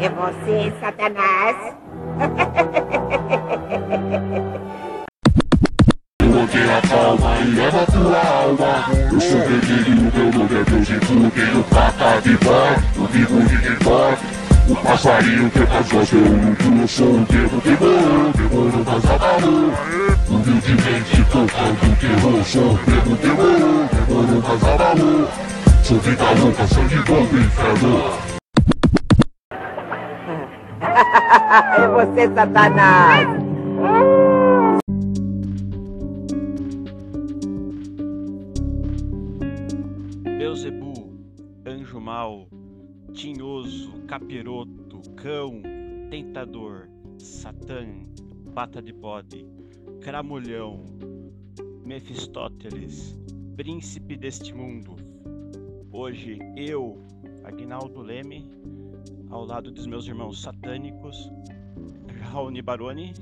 É você, Satanás? Coloquei a palma e leva tua alma Eu sou vermelho, meu nome é Deus e tu tenho faca de bode Eu vivo de bode O passarinho que faz voz eu luto Eu sou o devo morreu Demônio das abalou Humildemente tocando terror Sou o devo morreu Demônio das abalou Sou vida louca, sangue bom inferno é você, Satanás! Beuzebu, anjo mau, tinhoso, capiroto, cão, tentador, satã, pata de bode, cramulhão, Mefistóteles, príncipe deste mundo. Hoje eu, Agnaldo Leme, ao lado dos meus irmãos satânicos, Raoni Baroni.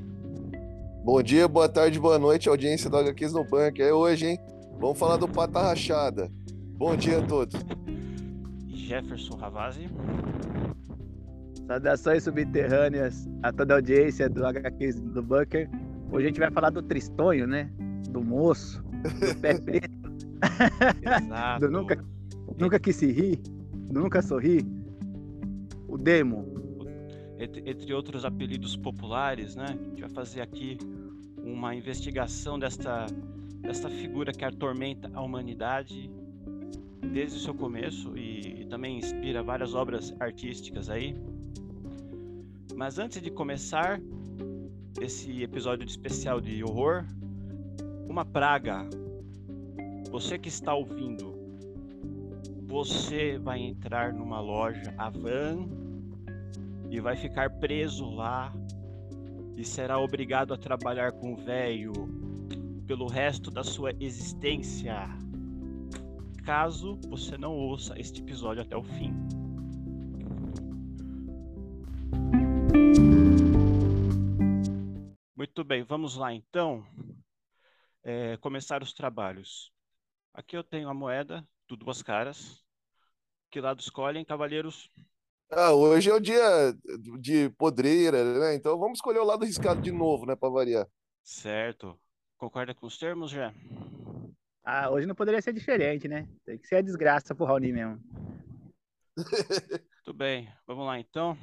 Bom dia, boa tarde, boa noite, audiência do HQs no Banco. É hoje, hein? Vamos falar do Pata Rachada. Bom dia a todos. Jefferson Ravazzi. Saudações subterrâneas a toda a audiência do HQs do Bunker. Hoje a gente vai falar do Tristonho, né? Do moço, do pé preto. Exato. do nunca, nunca quis se rir, do nunca sorri. O Demo. Entre, entre outros apelidos populares, né? A gente vai fazer aqui uma investigação desta, desta figura que atormenta a humanidade desde o seu começo e, e também inspira várias obras artísticas aí. Mas antes de começar esse episódio de especial de horror, uma praga. Você que está ouvindo, você vai entrar numa loja Avan e vai ficar preso lá e será obrigado a trabalhar com o velho pelo resto da sua existência. Caso você não ouça este episódio até o fim. Muito bem, vamos lá então. É, começar os trabalhos. Aqui eu tenho a moeda do Duas Caras. Que lado escolhem, cavalheiros? Ah, hoje é o dia de podreira, né? Então vamos escolher o lado riscado de novo, né? Para variar. Certo. Concorda com os termos, já? Ah, hoje não poderia ser diferente, né? Tem que ser a desgraça pro Raoni mesmo. Tudo bem, vamos lá então.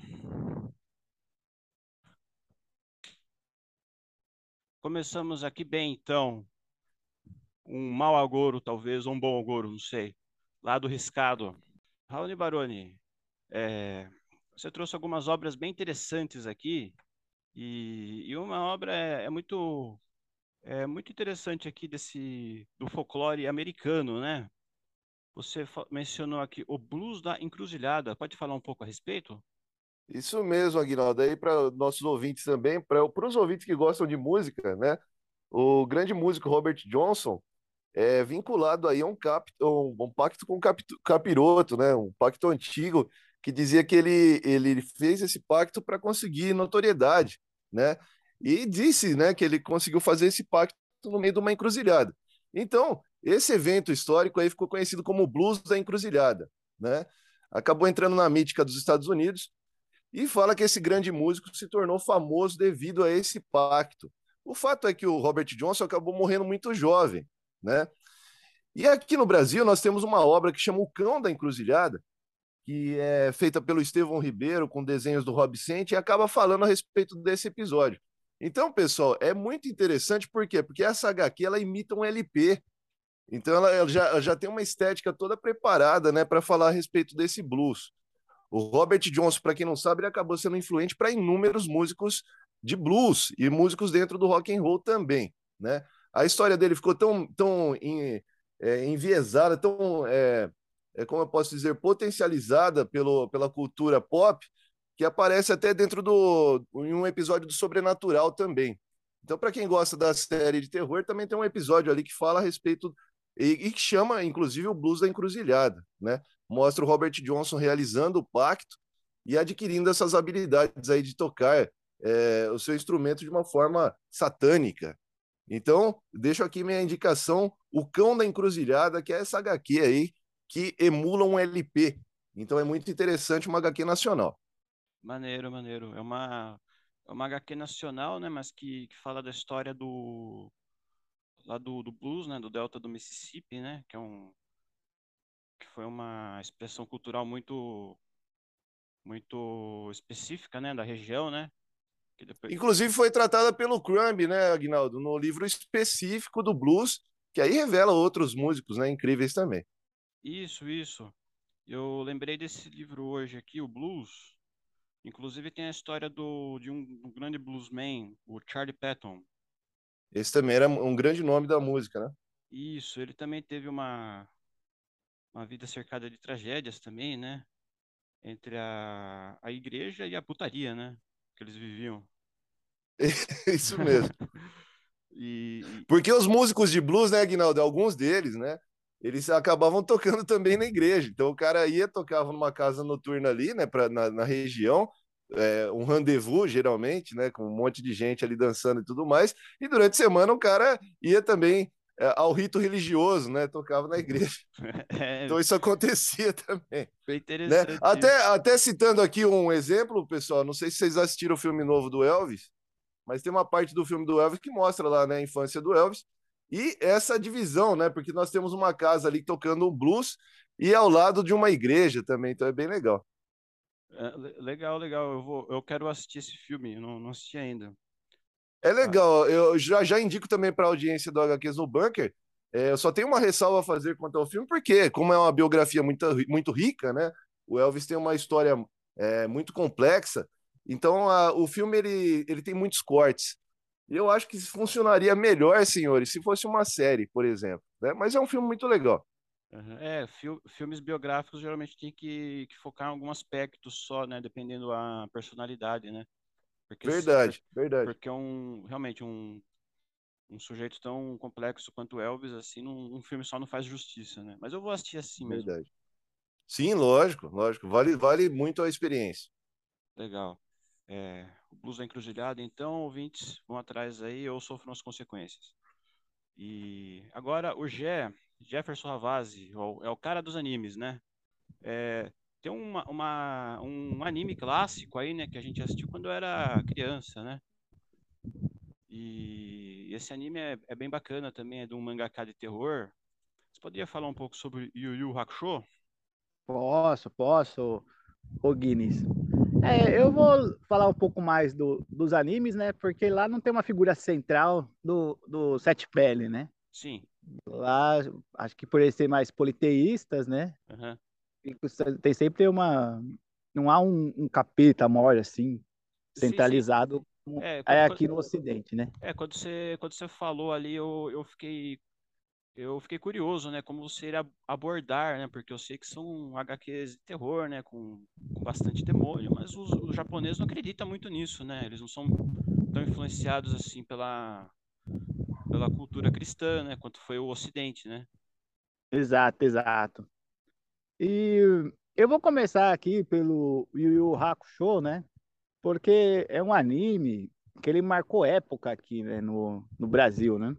Começamos aqui bem, então. Um mau agouro, talvez, ou um bom agouro, não sei. Lado riscado. Raoni Baroni, é, você trouxe algumas obras bem interessantes aqui, e, e uma obra é, é, muito é muito interessante aqui desse do folclore americano, né? Você mencionou aqui o blues da encruzilhada. Pode falar um pouco a respeito? Isso mesmo, Aguinaldo. Aí para nossos ouvintes também, para os ouvintes que gostam de música, né? O grande músico Robert Johnson é vinculado aí a um, cap, um, um pacto com o cap, capiroto, né? Um pacto antigo que dizia que ele, ele fez esse pacto para conseguir notoriedade, né? E disse, né, que ele conseguiu fazer esse pacto no meio de uma encruzilhada. Então, esse evento histórico aí ficou conhecido como Blues da Encruzilhada, né? Acabou entrando na mítica dos Estados Unidos e fala que esse grande músico se tornou famoso devido a esse pacto. O fato é que o Robert Johnson acabou morrendo muito jovem, né? E aqui no Brasil nós temos uma obra que chama O Cão da Encruzilhada, que é feita pelo Estevão Ribeiro com desenhos do Rob Sente e acaba falando a respeito desse episódio. Então, pessoal, é muito interessante por quê? Porque essa HQ ela imita um LP. Então ela, ela já, já tem uma estética toda preparada, né, para falar a respeito desse blues. O Robert Johnson, para quem não sabe, ele acabou sendo influente para inúmeros músicos de blues e músicos dentro do rock and roll também, né? A história dele ficou tão, tão em, é, enviesada, tão, é, é, como eu posso dizer, potencializada pelo, pela cultura pop, que aparece até dentro do em um episódio do Sobrenatural também. Então, para quem gosta da série de terror, também tem um episódio ali que fala a respeito e, que chama, inclusive, o Blues da Encruzilhada, né? Mostra o Robert Johnson realizando o pacto e adquirindo essas habilidades aí de tocar é, o seu instrumento de uma forma satânica. Então, deixo aqui minha indicação, O Cão da Encruzilhada, que é essa HQ aí, que emula um LP. Então é muito interessante uma HQ nacional. Maneiro, maneiro. É uma, é uma HQ nacional, né? Mas que, que fala da história do lá do, do blues, né? Do delta do Mississippi, né? Que é um que foi uma expressão cultural muito muito específica, né? Da região, né? Depois... Inclusive foi tratada pelo Crumb, né, Agnaldo, no livro específico do blues, que aí revela outros músicos, né, incríveis também. Isso, isso. Eu lembrei desse livro hoje aqui, o Blues. Inclusive tem a história do, de um, um grande bluesman, o Charlie Patton. Esse também era um grande nome da música, né? Isso, ele também teve uma, uma vida cercada de tragédias também, né? Entre a, a igreja e a putaria, né? Que eles viviam. Isso mesmo. E, Porque os músicos de blues, né, Aguinaldo, alguns deles, né, eles acabavam tocando também na igreja. Então o cara ia, tocava numa casa noturna ali, né, pra, na, na região, é, um rendezvous, geralmente, né, com um monte de gente ali dançando e tudo mais. E durante a semana o cara ia também é, ao rito religioso, né, tocava na igreja. é, Então isso acontecia também. foi né? interessante. Até, até citando aqui um exemplo, pessoal, não sei se vocês assistiram o filme novo do Elvis, mas tem uma parte do filme do Elvis que mostra lá né, a infância do Elvis e essa divisão, né? Porque nós temos uma casa ali tocando um blues e ao lado de uma igreja também, então é bem legal. É, le- legal, legal. Eu vou, eu quero assistir esse filme. eu Não, não assisti ainda. É legal, eu já, já indico também para a audiência do HQs no Bunker. é, eu só tenho uma ressalva a fazer quanto ao filme, porque, como é uma biografia muito, muito rica, né? O Elvis tem uma história é, muito complexa, então a- o filme ele, ele tem muitos cortes. E eu acho que funcionaria melhor, senhores, se fosse uma série, por exemplo. Né? Mas é um filme muito legal. Aham. É, fil- filmes biográficos geralmente tem que, que focar em algum aspecto só, né? Dependendo da personalidade, né? Porque se- Verdade, verdade. Porque é um, realmente, um, um sujeito tão complexo quanto Elvis, assim, num, um filme só não faz justiça, né? Mas eu vou assistir assim mesmo. Verdade. Sim, lógico, lógico. Vale, vale muito a experiência. Legal. É, o Blues da Encruzilhada, então, ouvintes, vão atrás aí ou sofram as consequências. E agora o Jé, Jefferson Havasi, é o- é o cara dos animes, né? É, tem uma, uma- um anime clássico aí, né, que a gente assistiu quando era criança, né? E esse anime é, é bem bacana também, é de um mangaka de terror. Você poderia falar um pouco sobre Yu Yu Hakusho? Posso, posso, ô Guinness. É, eu vou falar um pouco mais do- dos animes, né? Porque lá não tem uma figura central do, do Sete Pele, né? Sim. Lá, acho que por eles serem mais politeístas, né? e Tem sempre uma. Não há um, um capeta maior assim, Sim, sim. centralizado, como É, é quando- aqui no Ocidente, né? É, quando você, quando você falou ali, eu, eu fiquei eu fiquei curioso, né, como você iria abordar, né, porque eu sei que são HQs de terror, né, com, com bastante demônio, mas os, os japoneses não acreditam muito nisso, né, eles não são tão influenciados assim pela pela cultura cristã, né, quanto foi o Ocidente, né? Exato, exato. E eu vou começar aqui pelo Yu Yu Hakusho, né? Porque é um anime que ele marcou época aqui, né, no, no Brasil, né?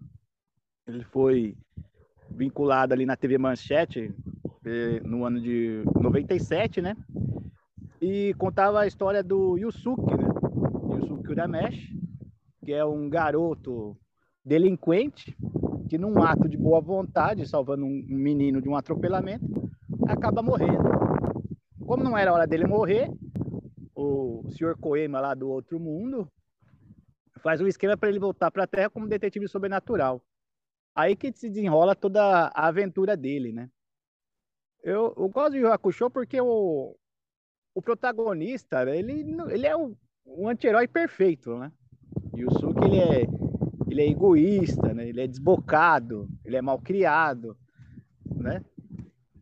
Ele foi vinculado ali na TV Manchete eh, no ano de 97, né? E contava a história do Yusuke, né? Yusuke Urameshi, que é um garoto delinquente que num ato de boa vontade, salvando um menino de um atropelamento, acaba morrendo. Como não era hora dele morrer, o Sr. Koema lá do outro mundo faz um esquema para ele voltar para a Terra como detetive sobrenatural. Aí que se desenrola toda a aventura dele, né? Eu, eu gosto de Yu Hakusho porque o, o protagonista, né, ele, ele é um, um anti-herói perfeito, né? Yusuke, ele é, ele é egoísta, né? Ele é desbocado, ele é mal criado, né?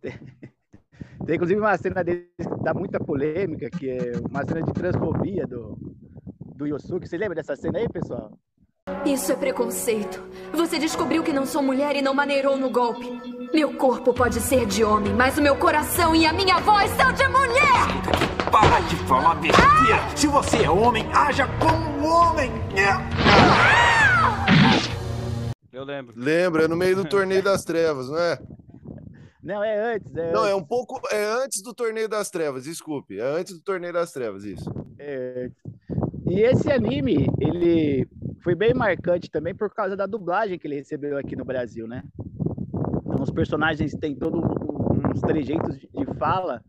Tem, tem, inclusive uma cena dele que dá muita polêmica, que é uma cena de transfobia do, do Yusuke. Você lembra dessa cena aí, pessoal? Isso é preconceito. Você descobriu que não sou mulher e não maneirou no golpe. Meu corpo pode ser de homem, mas o meu coração e a minha voz são de mulher! Para de falar besteira! Se você é homem, haja como um homem! Eu lembro. Lembra, é no meio do Torneio das Trevas, não é? Não, é antes. É Não, é antes, um pouco. É antes do Torneio das Trevas, desculpe. É antes do Torneio das Trevas, isso. é antes. E esse anime, ele foi bem marcante também por causa da dublagem que ele recebeu aqui no Brasil, né? Então, os personagens têm todos uns trejeitos de de fala,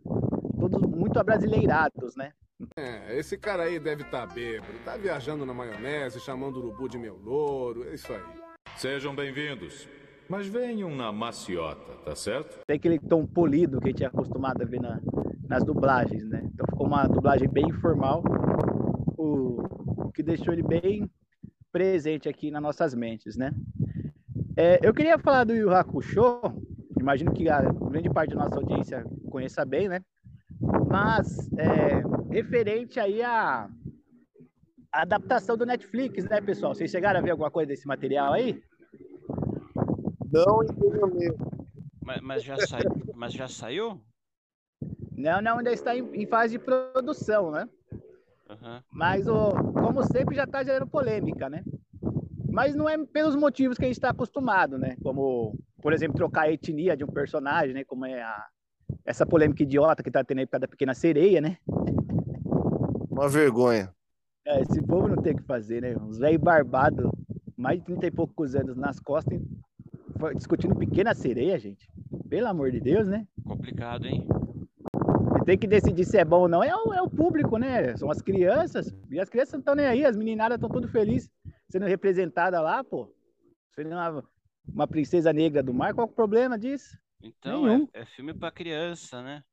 todos muito abrasileirados, né? É, esse cara aí deve estar bêbado, tá viajando na maionese, chamando o urubu de meu louro, é isso aí. Sejam bem-vindos. Mas venham na maciota, tá certo? Tem aquele tom polido que a gente é acostumado a ver na- nas dublagens, né? Então ficou uma dublagem bem informal, o, o que deixou ele bem presente aqui nas nossas mentes, né? É, eu queria falar do Yu Hakusho, imagino que a grande parte da nossa audiência conheça bem, né? Mas é, referente aí à adaptação do Netflix, né, pessoal? Vocês chegaram a ver alguma coisa desse material aí? Não entendo mesmo. Mas, mas já sai, mas já saiu? Não, não, ainda está em, em fase de produção, né? Mas, o, como sempre, já está gerando polêmica, né? Mas não é pelos motivos que a gente está acostumado, né? Como, por exemplo, trocar a etnia de um personagem, né? Como é a, essa polêmica idiota que está tendo aí por causa da Pequena Sereia, né? Uma vergonha. É, esse povo não tem o que fazer, né? Uns velhos barbados, mais de 30 e poucos anos nas costas, discutindo Pequena Sereia, gente. Pelo amor de Deus, né? Complicado, hein? Tem que decidir se é bom ou não. É o, é o público, né? São as crianças. E as crianças não estão nem aí. As meninadas estão tudo felizes sendo representadas lá, pô. Sendo uma, uma princesa negra do mar. Qual o problema disso? Então, Nenhum. é, é filme pra criança, né?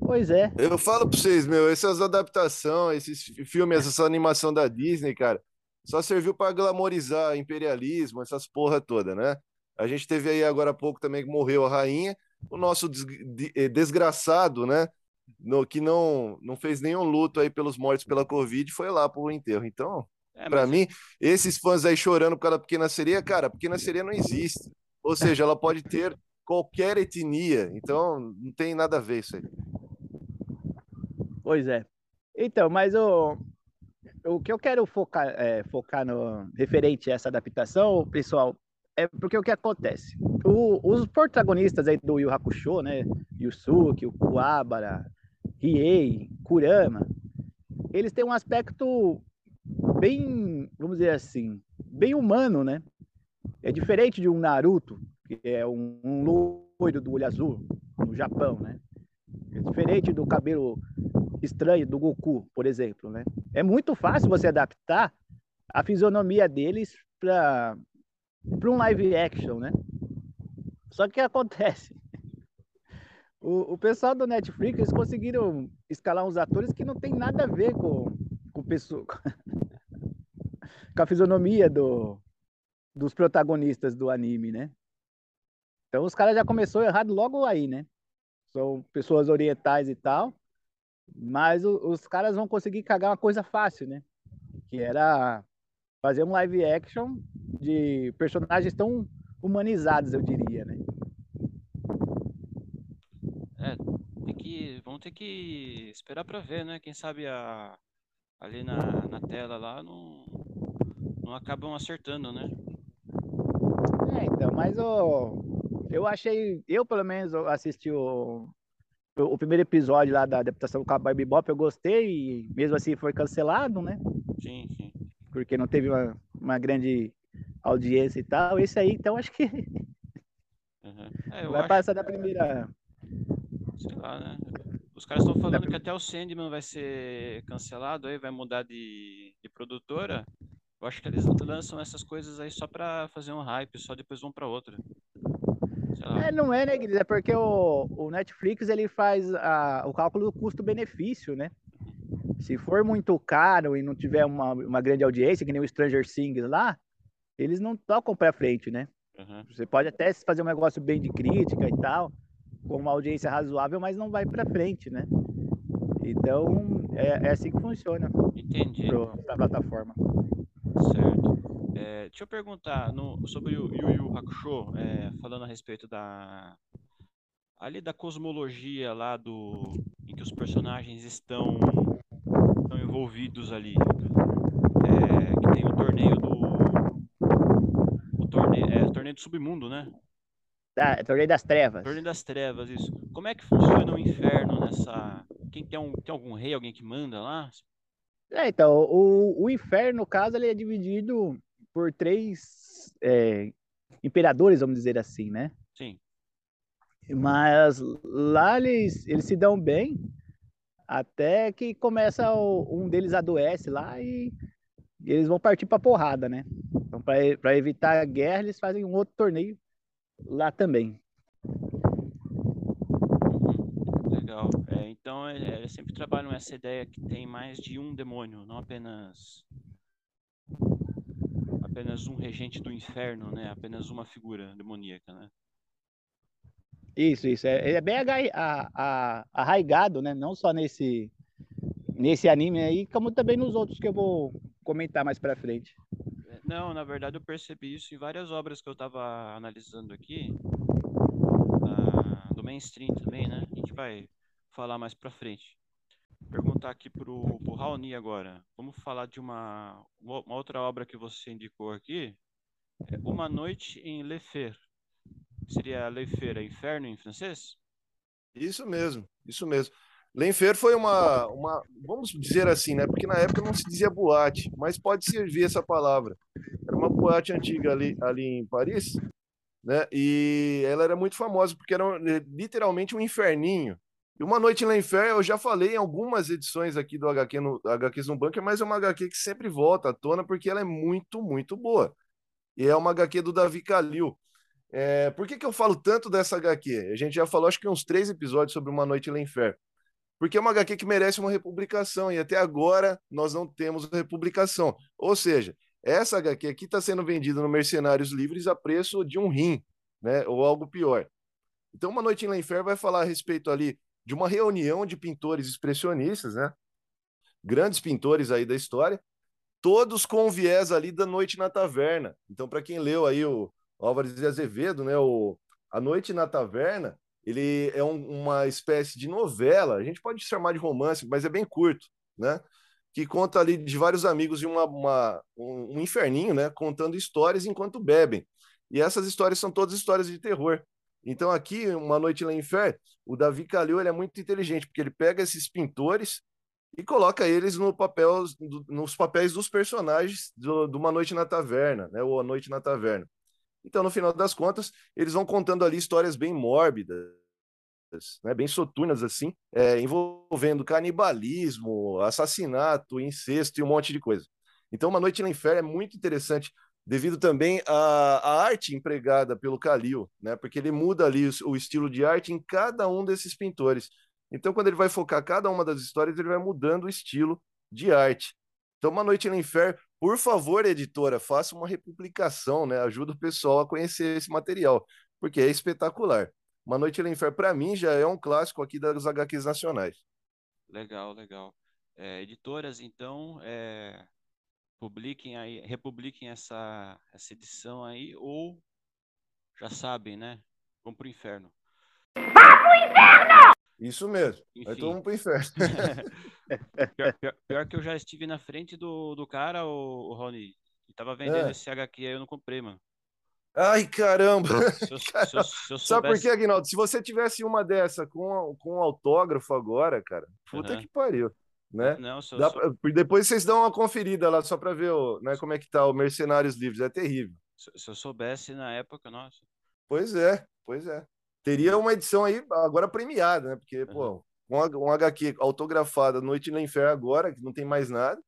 Pois é. Eu falo pra vocês, meu, essas adaptações, esses fi- filmes, essa animação da Disney, cara, só serviu pra glamorizar imperialismo, essas porra toda, né? A gente teve aí agora há pouco também que morreu a rainha, o nosso eh, desgraçado, né? No, que não, não fez nenhum luto aí pelos mortos pela Covid, foi lá pro enterro. Então, É, Pra mas mim, esses fãs aí chorando por causa da pequena sereia, cara, a pequena sereia não existe. Ou seja, ela pode ter qualquer etnia, então não tem nada a ver isso aí. Pois é. Então, mas o, o que eu quero focar, é, focar no referente a essa adaptação, pessoal, é porque o que acontece? O- os protagonistas aí do Yu Yu Hakusho, né? Yusuke, o Kuwabara, Riei, Kurama, eles têm um aspecto bem, vamos dizer assim, bem humano, né? É diferente de um Naruto, que é um, um loiro do olho azul no Japão, né? É diferente do cabelo estranho do Goku, por exemplo, né? É muito fácil você adaptar a fisionomia deles para para um live action, né? Só que acontece? O, o pessoal do Netflix eles conseguiram escalar uns atores que não tem nada a ver com com, pessoa, com a fisionomia do, dos protagonistas do anime, né? Então os caras já começou errado logo aí, né? São pessoas orientais e tal, mas o- os caras vão conseguir cagar uma coisa fácil, né? Que era fazer um live action de personagens tão humanizados, eu diria, né? É, tem que, vamos ter que esperar pra ver, né? Quem sabe a, ali na, na tela lá não, não acabam acertando, né? É, então, mas o, eu achei, eu pelo menos assisti o, o, primeiro episódio lá da adaptação do Cowboy Bebop, eu gostei e mesmo assim foi cancelado, né? Sim, sim. Porque não teve uma, uma grande audiência e tal. Esse aí, então, acho que Uhum. É, vai acho, passar da primeira. sei lá, né? Os caras estão falando que até o Sandman vai ser cancelado aí, vai mudar de, de produtora. Eu acho que eles lançam essas coisas aí só pra fazer um hype, só depois vão pra outra. É, não é, né, Guilherme? É porque o, o Netflix ele faz a, o cálculo do custo-benefício, né? Se for muito caro e não tiver uma, uma grande audiência, que nem o Stranger Things lá, eles não tocam pra frente, né? Uhum. Você pode até fazer um negócio bem de crítica e tal, com uma audiência razoável, mas não vai pra frente, né? Então, é, é assim que funciona Entendi. para a plataforma. Certo. É, deixa eu perguntar no- sobre o Yu Yu Hakusho, é, falando a respeito da ali da cosmologia lá do em que os personagens estão, estão envolvidos ali, É, que tem o torneio do o torneio, é, o torneio do submundo, né? Tá, Torneio das Trevas. Torneio das Trevas, isso. Como é que funciona o inferno nessa. Quem tem, um, tem algum rei, alguém que manda lá? É, então, o, o inferno, no caso, ele é dividido por três é, imperadores, vamos dizer assim, né? Sim. Mas lá eles, eles se dão bem, até que começa o, um deles adoece lá e eles vão partir para porrada, né? Então, para evitar a guerra, eles fazem um outro torneio lá também. Uhum. Legal. É, então, é, eles sempre trabalham essa ideia que tem mais de um demônio, não apenas apenas um regente do inferno, né? Apenas uma figura demoníaca, né? Isso, isso. É, é bem arraigado, né? Não só nesse, nesse anime aí, como também nos outros que eu vou comentar mais pra frente. Não, na verdade eu percebi isso em várias obras que eu estava analisando aqui, do mainstream também, né? A gente vai falar mais pra frente. Perguntar aqui pro, pro Raoni agora. Vamos falar de uma, uma outra obra que você indicou aqui. É Uma Noite em Le Fer. Seria Le Fer, é inferno em francês? Isso mesmo, isso mesmo. Lenfer foi uma, uma, vamos dizer assim, né? Porque na época não se dizia boate, mas pode servir essa palavra. Era uma boate antiga ali, ali em Paris, né? E ela era muito famosa porque era literalmente um inferninho. E Uma Noite em Lenfer, eu já falei em algumas edições aqui do HQ no, HQs no Bunker, mas é uma HQ que sempre volta à tona porque ela é muito, muito boa. E é uma HQ do Davi Kalil. É, por que, que eu falo tanto dessa HQ? A gente já falou, acho que uns três episódios sobre Uma Noite em Lenfer porque é uma HQ que merece uma republicação, e até agora nós não temos republicação. Ou seja, essa HQ aqui está sendo vendida no Mercenários Livres a preço de um rim, né? ou algo pior. Então, Uma Noite em Lenfer vai falar a respeito ali de uma reunião de pintores expressionistas, né? grandes pintores aí da história, todos com viés ali da Noite na Taverna. Então, para quem leu aí o Álvares de Azevedo, né? o A Noite na Taverna, ele é um, uma espécie de novela, a gente pode chamar de romance, mas é bem curto, né? Que conta ali de vários amigos de uma, uma um, um, inferninho, né? Contando histórias enquanto bebem. E essas histórias são todas histórias de terror. Então aqui, Uma Noite em Inferno, o Davi Calil ele é muito inteligente, porque ele pega esses pintores e coloca eles no papel, nos papéis dos personagens do, do Uma Noite na Taverna, né? Ou A Noite na Taverna. Então, no final das contas, eles vão contando ali histórias bem mórbidas, né, bem soturnas assim, é, envolvendo canibalismo, assassinato, incesto e um monte de coisa. Então, Uma Noite no Inferno é muito interessante, devido também à, à arte empregada pelo Calil, né, porque ele muda ali o, o estilo de arte em cada um desses pintores. Então, quando ele vai focar cada uma das histórias, ele vai mudando o estilo de arte. Então, Uma Noite no Inferno, por favor, editora, faça uma republicação, né? Ajuda o pessoal a conhecer esse material, porque é espetacular. Uma Noite no Inferno, para mim, já é um clássico aqui das HQs nacionais. Legal, legal. É, editoras, então, é, publiquem aí, republiquem essa, essa edição aí, ou já sabem, né? Vão pro inferno. Vá pro inferno! Isso mesmo. Enfim. Vai todo mundo pro inferno. pior, pior, pior, que eu já estive na frente do, do cara, o, o Rony. E tava vendendo é. esse HQ aí, eu não comprei, mano. Ai, caramba! Se eu, se eu, se Sabe por quê, Aguinaldo? Se você tivesse uma dessa com, com um autógrafo agora, cara, puta uhum. que pariu. Né? Não, se Dá, depois vocês dão uma conferida lá só para ver o, né, como é que tá o Mercenários Livres. É terrível. Se, se eu soubesse na época, nossa. Pois é, pois é. Teria uma edição aí agora premiada, né? Porque, uhum. pô, um, um HQ autografada Noite no Inferno agora, que não tem mais nada.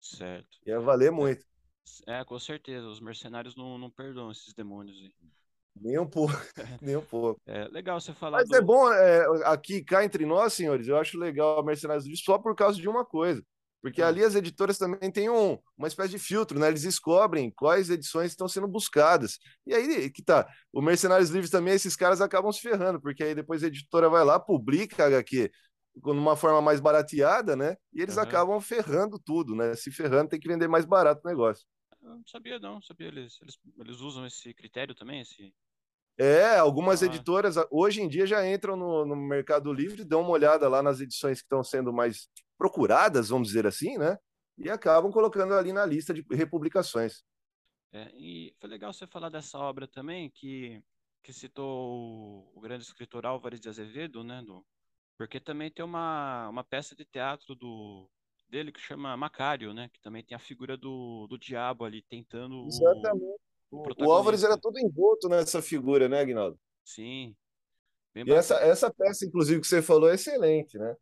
Certo. Ia valer muito. É, com certeza. Os mercenários não, não perdoam esses demônios aí. Nem um pouco, nem um pouco. É legal você falar. Mas do... é bom, é, aqui cá entre nós, senhores, eu acho legal Mercenários Livres só por causa de uma coisa. Porque hum. ali as editoras também têm um, uma espécie de filtro, né? Eles descobrem quais edições estão sendo buscadas. E aí que tá. O Mercenários Livres também, esses caras acabam se ferrando, porque aí depois a editora vai lá, publica HQ de uma forma mais barateada, né? E eles uhum. acabam ferrando tudo, né? Se ferrando, tem que vender mais barato o negócio. Eu não sabia, não. Sabia. Eles, eles, eles usam esse critério também, esse. É, algumas ah. editoras hoje em dia já entram no, no Mercado Livre, dão uma olhada lá nas edições que estão sendo mais procuradas, vamos dizer assim, né? E acabam colocando ali na lista de republicações. É, e foi legal você falar dessa obra também, que que citou o grande escritor Álvares de Azevedo, né? Do, porque também tem uma, uma peça de teatro do, dele que chama Macário, né? Que também tem a figura do, do diabo ali tentando. Exatamente. O, o, o Álvares era todo envolto nessa figura, né, Aguinaldo? Sim. Bem e essa, essa peça, inclusive, que você falou é excelente, né?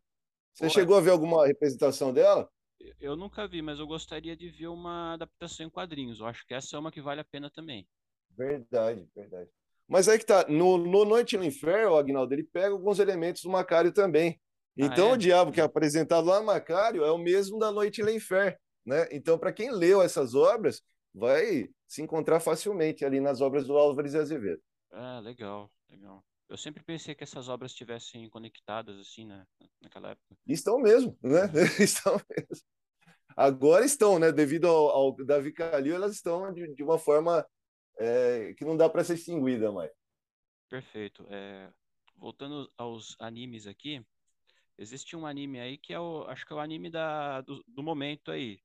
Você chegou a ver alguma representação dela? Eu nunca vi, mas eu gostaria de ver uma adaptação em quadrinhos. Eu acho que essa é uma que vale a pena também. Verdade, verdade. Mas aí que tá, no, no Noite no Inferno, o Agnaldo, ele pega alguns elementos do Macário também. Ah, então ah, é? o diabo que é apresentado lá no Macário é o mesmo da Noite no Inferno, né? Então, para quem leu essas obras, vai se encontrar facilmente ali nas obras do Álvares de Azevedo. Ah, legal, legal. Eu sempre pensei que essas obras estivessem conectadas assim, né, naquela época. Estão mesmo, né? estão mesmo. Agora estão, né? Devido ao, ao Davi Calil, elas estão de, de uma forma é, que não dá para ser extinguida mais. Perfeito. É, voltando aos animes aqui, existe um anime aí que é o, acho que é o anime da, do, do momento aí.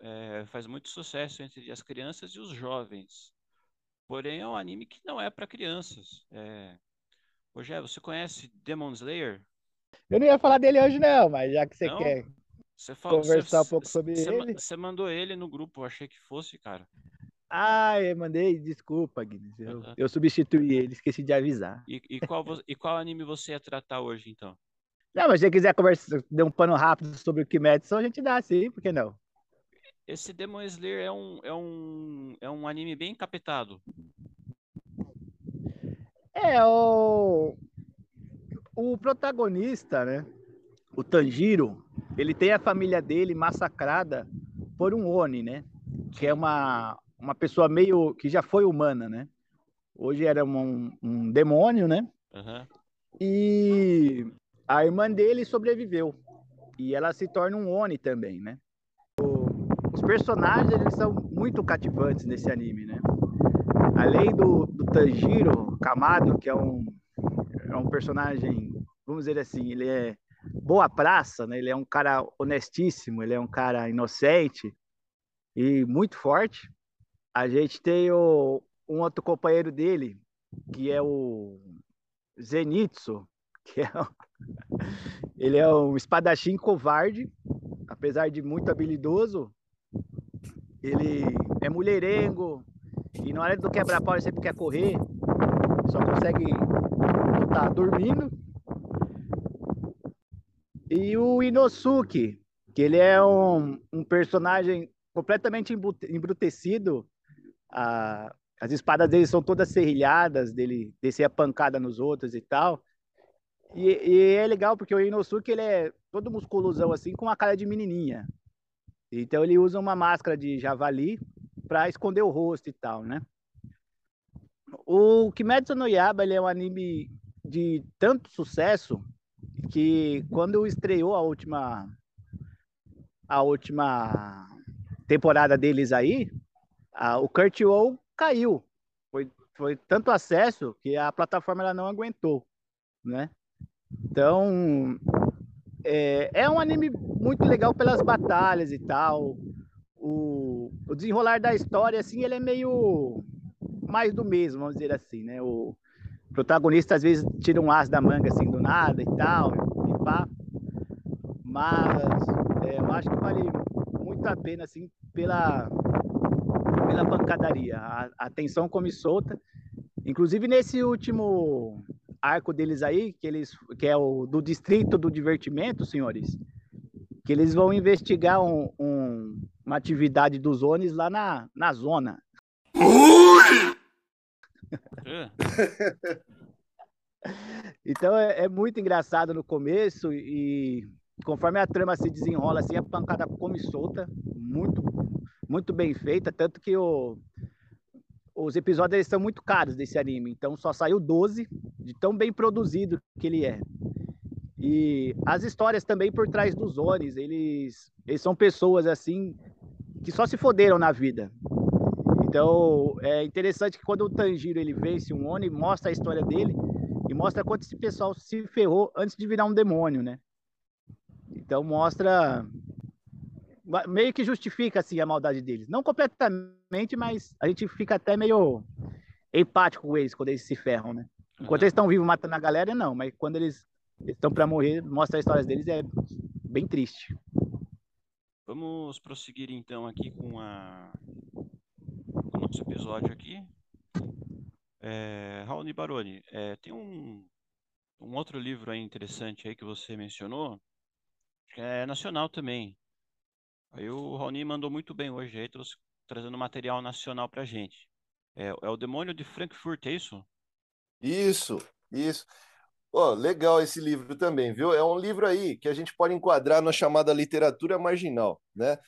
É, faz muito sucesso entre as crianças e os jovens. Porém, é um anime que não é para crianças. É, Rogério, você conhece Demon Slayer? Eu não ia falar dele hoje, não, mas já que você não? quer você fala, conversar você, um pouco sobre você, ele. Você mandou ele no grupo, eu achei que fosse, cara. Ah, eu mandei, desculpa, Guinness. Eu, eu substituí ele, esqueci de avisar. E, e, qual, e qual anime você ia tratar hoje, então? Não, mas se você quiser conversar, dar um pano rápido sobre o Kimetsu, a gente dá sim, por que não? Esse Demon Slayer é um, é um, é um anime bem capetado. É, o, o protagonista, né? O Tanjiro, ele tem a família dele massacrada por um Oni, né? Que é uma, uma pessoa meio que já foi humana, né? Hoje era um, um demônio, né? Uhum. E a irmã dele sobreviveu. E ela se torna um Oni também, né? O, os personagens, eles são muito cativantes nesse anime, né? Além do, do Tanjiro Kamado, que é um, é um personagem, vamos dizer assim, ele é boa praça, né? Ele é um cara honestíssimo, ele é um cara inocente e muito forte. A gente tem o, um outro companheiro dele, que é o Zenitsu, que é ele é um espadachim covarde, apesar de muito habilidoso. Ele é mulherengo, e na hora do quebra-pau ele sempre quer correr, só consegue lutar dormindo. E o Inosuke, que ele é um, um personagem completamente embrutecido. A, as espadas dele são todas serrilhadas, dele descer a pancada nos outros e tal. E, e, é legal porque o Inosuke ele é todo musculosão assim, com uma cara de menininha. Então ele usa uma máscara de javali para esconder o rosto e tal, né? O Kimetsu no Yaba ele é um anime de tanto sucesso que quando estreou a última a última temporada deles aí, a, o Kurt O caiu. Foi, foi tanto acesso que a plataforma ela não aguentou, né? Então, é, é um anime muito legal pelas batalhas e tal o, o desenrolar da história, assim, ele é meio mais do mesmo, vamos dizer assim, né? O protagonista às vezes tira um as da manga assim do nada e tal, e pá. Mas é, eu acho que vale muito a pena, assim, pela, pela pancadaria. A, a tensão come solta. Inclusive nesse último arco deles aí, que, eles, que é o do Distrito do Divertimento, senhores, que eles vão investigar um, um, uma atividade dos ONIs lá na, na zona. então é, é, muito engraçado no começo e conforme a trama se desenrola assim, a pancada come solta, muito, muito bem feita, tanto que o, os episódios eles são muito caros desse anime, então só saiu 12 de tão bem produzido que ele é. E as histórias também por trás dos Onis, eles, eles são pessoas assim que só se foderam na vida. Então é interessante que quando o Tanjiro ele vence um Oni, mostra a história dele e mostra quanto esse pessoal se ferrou antes de virar um demônio, né? Então mostra meio que justifica assim a maldade deles, não completamente, mas a gente fica até meio empático com eles quando eles se ferram, né? Enquanto Aham. eles estão vivos matando a galera, não, mas quando eles estão para morrer, mostra a história deles, é bem triste. Vamos prosseguir então aqui com a com o nosso episódio aqui. É, Raoni Baroni, é, tem um, um outro livro aí interessante aí que você mencionou, que é nacional também. Aí o Raoni mandou muito bem hoje aí, trouxe, trazendo material nacional pra gente. É, é o Demônio de Frankfurt, é isso? Isso, isso. Ó, legal esse livro também, viu? É um livro aí que a gente pode enquadrar na chamada literatura marginal, né?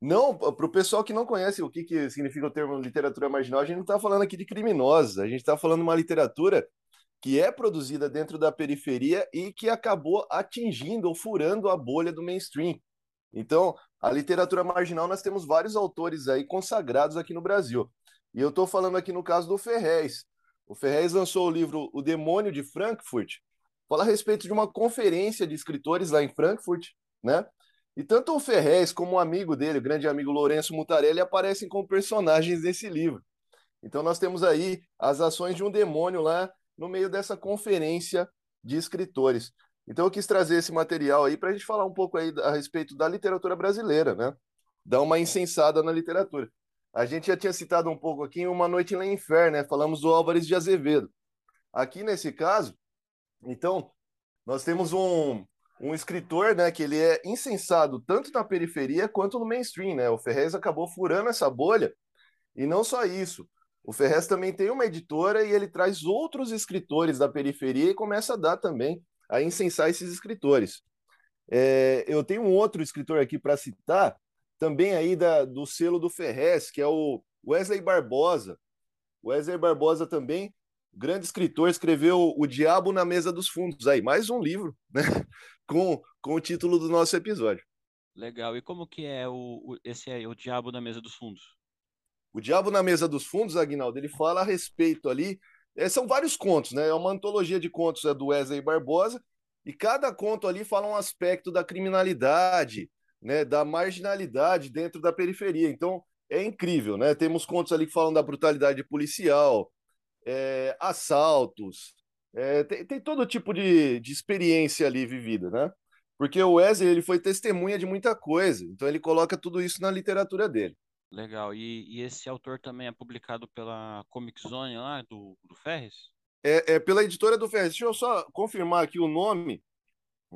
Não, para o pessoal que não conhece o que, que significa o termo literatura marginal, a gente não está falando aqui de criminosos, a gente está falando uma literatura que é produzida dentro da periferia e que acabou atingindo ou furando a bolha do mainstream. Então, a literatura marginal, nós temos vários autores aí consagrados aqui no Brasil. E eu estou falando aqui no caso do Ferrez. O Ferrez lançou o livro O Demônio de Frankfurt, fala a respeito de uma conferência de escritores lá em Frankfurt, né? E tanto o Ferrez como o amigo dele, o grande amigo Lourenço Mutarelli, aparecem como personagens desse livro. Então nós temos aí as ações de um demônio lá no meio dessa conferência de escritores. Então eu quis trazer esse material aí para a gente falar um pouco aí a respeito da literatura brasileira, né? Dar uma insensada na literatura. A gente já tinha citado um pouco aqui em Uma Noite em Inferno, né? Falamos do Álvares de Azevedo. Aqui nesse caso, então, nós temos um, um escritor, né, que ele é insensado tanto na periferia quanto no mainstream, né? O Ferrez acabou furando essa bolha. E não só isso. O Ferrez também tem uma editora e ele traz outros escritores da periferia e começa a dar também a insensar esses escritores. É, eu tenho um outro escritor aqui para citar, também aí da, do selo do Ferrez, que é o Wesley Barbosa. Wesley Barbosa também, grande escritor, escreveu O Diabo na Mesa dos Fundos. Aí, mais um livro, né? Com, com o título do nosso episódio. Legal. E como que é o, esse aí, o Diabo na Mesa dos Fundos? O Diabo na Mesa dos Fundos, Aguinaldo, ele fala a respeito ali. é, são vários contos, né? É uma antologia de contos é, do Wesley Barbosa, e cada conto ali fala um aspecto da criminalidade, né? Da marginalidade dentro da periferia. Então, é incrível, né? Temos contos ali que falam da brutalidade policial, é, assaltos, é, tem, tem todo tipo de, de experiência ali vivida, né? Porque o Wesley ele foi testemunha de muita coisa, então ele coloca tudo isso na literatura dele. Legal. E, e esse autor também é publicado pela Comic Zone lá, do, do Ferres? É, é pela editora do Ferrez. Deixa eu só confirmar aqui o nome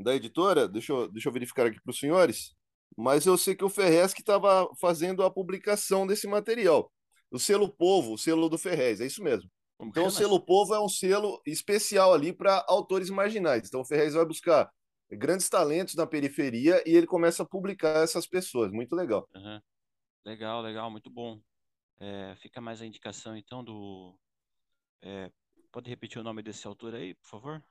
da editora, deixa eu, deixa eu verificar aqui para os senhores, mas eu sei que o Ferrez que estava fazendo a publicação desse material. O selo Povo, o selo do Ferrez, é isso mesmo. Como Então, o selo Povo é um selo especial ali para autores marginais. Então, o Ferrez vai buscar grandes talentos na periferia e ele começa a publicar essas pessoas. Muito legal. Aham. Legal, legal, muito bom. É, fica mais a indicação então do. é, pode repetir o nome desse autor aí, por favor?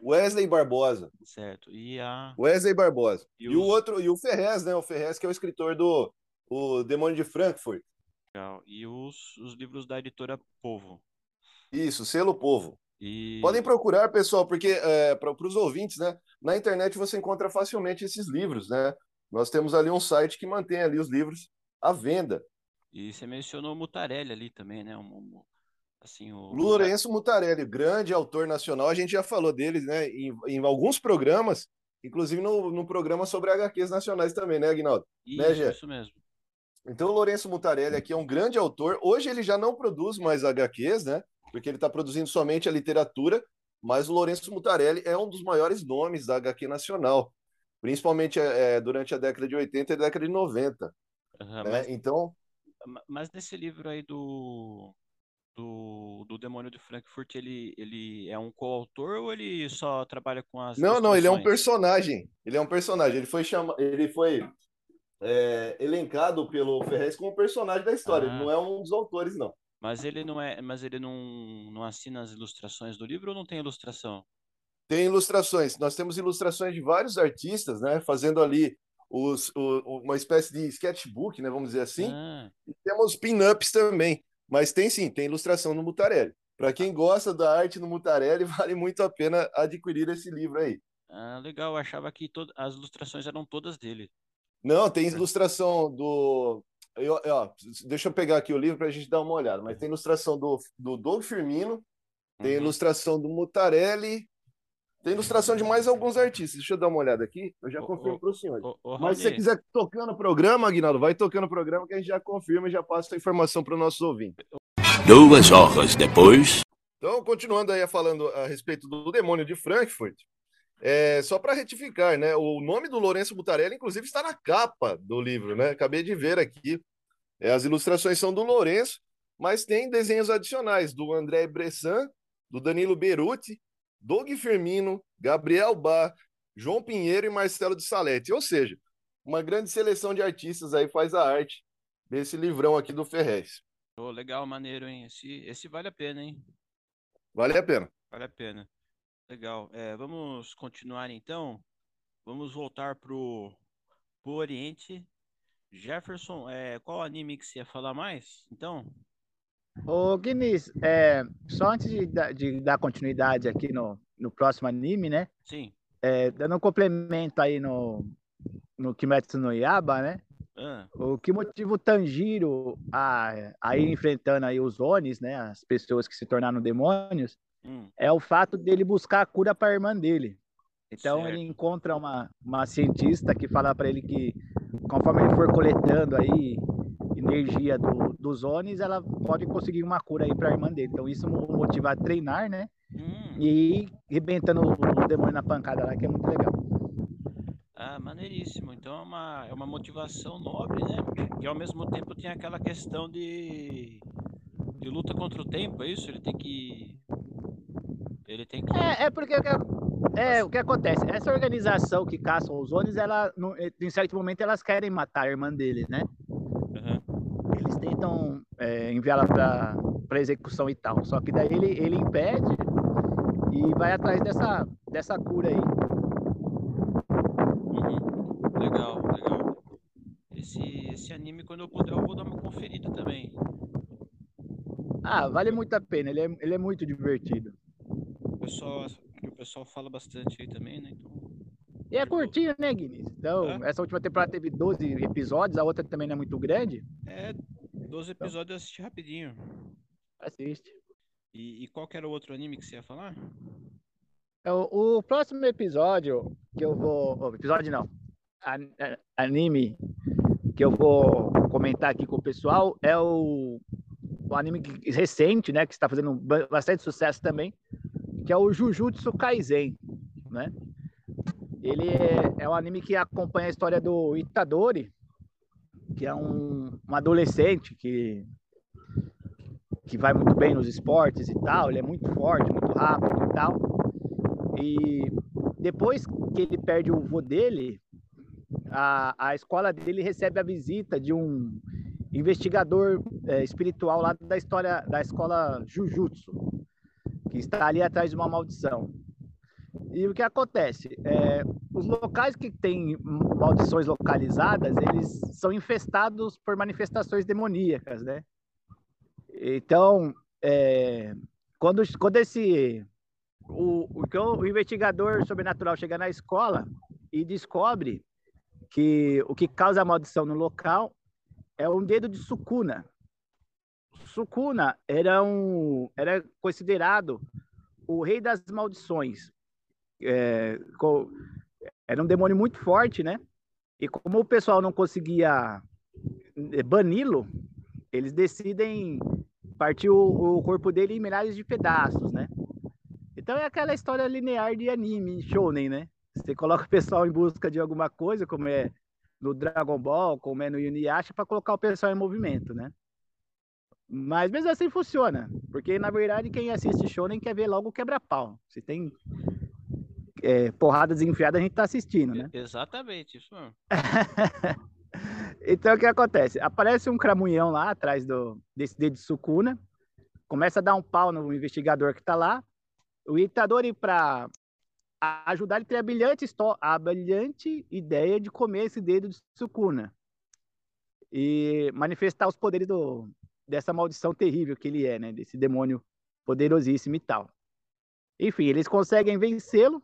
Wesley Barbosa. Certo. E a. Wesley Barbosa. E E, o os- outro, e o Ferrez, né? O Ferrez que é o escritor do o Demônio de Frankfurt. Legal. E os, os livros da editora Povo. Isso, selo Povo. E. Podem procurar, pessoal, porque é, para os ouvintes, né? Na internet você encontra facilmente esses livros, né? Nós temos ali um site que mantém ali os livros à venda. E você mencionou o Mutarelli ali também, né? Um, assim, o. Lourenço Mutarelli, grande autor nacional, a gente já falou dele, né? Em, em alguns programas, inclusive no, no programa sobre HQs nacionais também, né, Aguinaldo? né, Isso, Gê? isso mesmo. Então, o Lourenço Mutarelli aqui é um grande autor. Hoje ele já não produz mais HQs, né? Porque ele está produzindo somente a literatura, mas o Lourenço Mutarelli é um dos maiores nomes da HQ nacional, principalmente é, durante a década de 80 e a década de 90. Aham, né? mas, Então, ma- mas nesse livro aí do. Do, do Demônio de Frankfurt, ele, ele é um coautor ou ele só trabalha com as não, não, ele é um personagem. Ele é um personagem. Ele foi chama... ele foi é, elencado pelo Ferrez como personagem da história. Ele Ah. não é um dos autores, não. Mas ele não é, mas ele não, não assina as ilustrações do livro ou não tem ilustração? Tem ilustrações. Nós temos ilustrações de vários artistas, né? Fazendo ali os, o- uma espécie de sketchbook, né? Vamos dizer assim. Ah, E temos pin-ups também. Mas tem sim, tem ilustração no Mutarelli. Para quem gosta da arte no Mutarelli, vale muito a pena adquirir esse livro aí. ah, legal, eu achava que todas as ilustrações eram todas dele. Não, tem ilustração do eu, ó, deixa eu pegar aqui o livro para a gente dar uma olhada. Mas tem ilustração do, do Doug Firmino, tem Uhum. ilustração do Mutarelli, tem ilustração de mais alguns artistas. Deixa eu dar uma olhada aqui, eu já confirmo para o senhor. Ô, ô, Mas se você quiser tocar no programa, Aguinaldo, vai tocando no programa que a gente já confirma e já passa a informação para os nossos ouvintes. Duas horas depois. Então, continuando aí falando a respeito do demônio de Frankfurt, é, só para retificar, né? O nome do Lourenço Mutarelli, inclusive, está na capa do livro, né? Acabei de ver aqui. É, as ilustrações são do Lourenço, mas tem desenhos adicionais do André Bressan, do Danilo Beruti, Doug Firmino, Gabriel Bar, João Pinheiro e Marcelo de Salete. Ou seja, uma grande seleção de artistas aí faz a arte desse livrão aqui do Ferrez. Ô, legal, maneiro, hein? Esse, esse vale a pena, hein? Vale a pena. Vale a pena. Legal. É, vamos continuar então. Vamos voltar pro, pro Oriente. Jefferson, é, qual anime que você ia falar mais? Então, Ô, Guinness, é, só antes de, dar- de dar continuidade aqui no, no próximo anime, né? sim. É, dando um complemento aí no, no Kimetsu no Yaba, né? Ah, O que motiva o Tanjiro a, a ir enfrentando aí os Onis, né? As pessoas que se tornaram demônios, hum, é o fato dele buscar a cura para a irmã dele. Então Certo. ele encontra uma, uma cientista que fala para ele que conforme ele for coletando aí energia do, dos Onis, ela pode conseguir uma cura aí para a irmã dele. Então isso motiva a treinar, né? hum. E ir rebentando o, o demônio na pancada lá, que é muito legal. Ah, maneiríssimo. Então é uma, é uma motivação nobre, né? E ao mesmo tempo tem aquela questão de, de luta contra o tempo, é isso? Ele tem que. Ele tem que. É, é porque o que, é, o que acontece? Essa organização que caça os Onis, ela, no- em certo momento, elas querem matar a irmã dele, né? Aham. Eles tentam é, enviá-la para execução e tal. Só que daí ele, ele impede e vai atrás dessa, dessa cura aí. Uhum. Legal, legal. Esse, esse anime, quando eu puder, eu vou dar uma conferida também. Ah, vale muito a pena, ele é, ele é muito divertido. O pessoal, o pessoal fala bastante aí também, né? Então, E é curtinho, né, Guinness? Então, É. essa última temporada teve 12 episódios, a outra também não é muito grande. é 12 episódios eu assisti rapidinho. Assiste. E, e qual que era o outro anime que você ia falar? É, O, o próximo episódio que eu vou. oh, Episódio não. an- Anime que eu vou comentar aqui com o pessoal é o, o anime que- recente, né? Que está fazendo ba- bastante sucesso também, que é o Jujutsu Kaisen, né? Ele é, é um anime que acompanha a história do Itadori, que é um, um adolescente que que vai muito bem nos esportes e tal, ele é muito forte, muito rápido e tal. E depois que ele perde o vô dele, a, a escola dele recebe a visita de um investigador é, espiritual lá da história da escola Jujutsu, está ali atrás de uma maldição. E o que acontece? É, os locais que têm maldições localizadas, eles são infestados por manifestações demoníacas, né? Então, é, quando, quando esse o, o, o investigador sobrenatural chega na escola e descobre que o que causa a maldição no local é um dedo de Sukuna. Sukuna era, um, era considerado o rei das maldições. É, co- era um demônio muito forte, né? E como o pessoal não conseguia eh, bani-lo, eles decidem partir o, o corpo dele em milhares de pedaços, né? Então é aquela história linear de anime, shounen, né? Você coloca o pessoal em busca de alguma coisa, como é no Dragon Ball, como é no Inuyasha, para colocar o pessoal em movimento, né? Mas mesmo assim funciona, porque na verdade quem assiste shounen quer ver logo o quebra-pau. Se tem é, porrada desenfiada, a gente tá assistindo, né? Exatamente, isso mesmo. Então o que acontece? Aparece um cramunhão lá atrás do, desse dedo de Sukuna, começa a dar um pau no investigador que tá lá. O Itadori, para ajudar, ele tem a brilhante, a brilhante ideia de comer esse dedo de Sukuna e manifestar os poderes do, dessa maldição terrível que ele é, né? Desse demônio poderosíssimo e tal. Enfim, eles conseguem vencê-lo.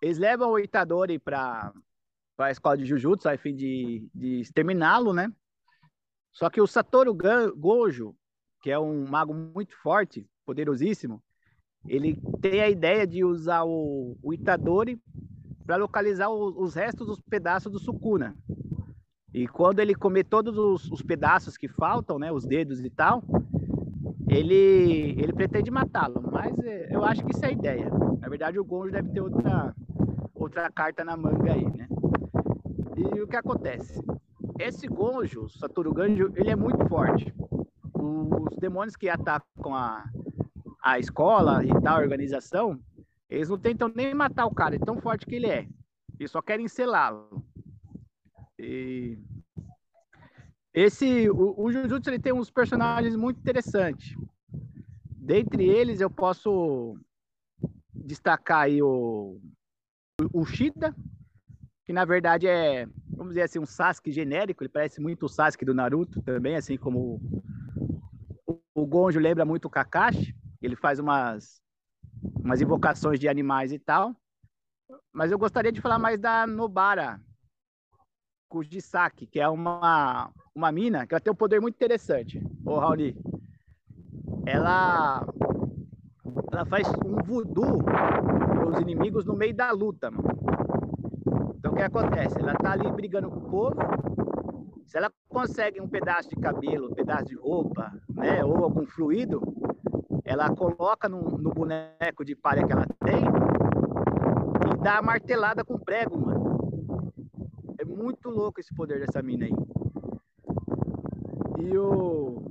Eles levam o Itadori para a escola de Jujutsu a fim de, de exterminá-lo, né? Só que o Satoru Gojo, que é um mago muito forte, poderosíssimo, ele tem a ideia de usar o, o Itadori para localizar o, os restos dos pedaços do Sukuna. E quando ele comer todos os, os, pedaços que faltam, né, os dedos e tal, ele, ele pretende matá-lo. Mas é, eu acho que isso é a ideia. Na verdade, o Gonjo deve ter outra, outra carta na manga aí, né? E o que acontece? Esse Gonjo, Satoru Ganjo, ele é muito forte. Os demônios que atacam a, a escola e tal, a organização, eles não tentam nem matar o cara, é tão forte que ele é. Eles só querem selá-lo. E esse, o, o Jujutsu ele tem uns personagens muito interessantes. Dentre eles, eu posso destacar aí o, o Shida, que na verdade é, vamos dizer assim, um Sasuke genérico. Ele parece muito o Sasuke do Naruto também, assim como o, o Gonjo lembra muito o Kakashi. Ele faz umas, umas invocações de animais e tal. Mas eu gostaria de falar mais da Nobara Kujisaki, que é uma, uma mina que ela tem um poder muito interessante. Ô, Raoni, ela, ela faz um voodoo os inimigos no meio da luta, mano. Então, o que acontece? Ela tá ali brigando com o povo. Se ela consegue um pedaço de cabelo, um pedaço de roupa, né, ou algum fluido, ela coloca no, no boneco de palha que ela tem e dá a martelada com prego, mano. Muito louco esse poder dessa mina aí. E o,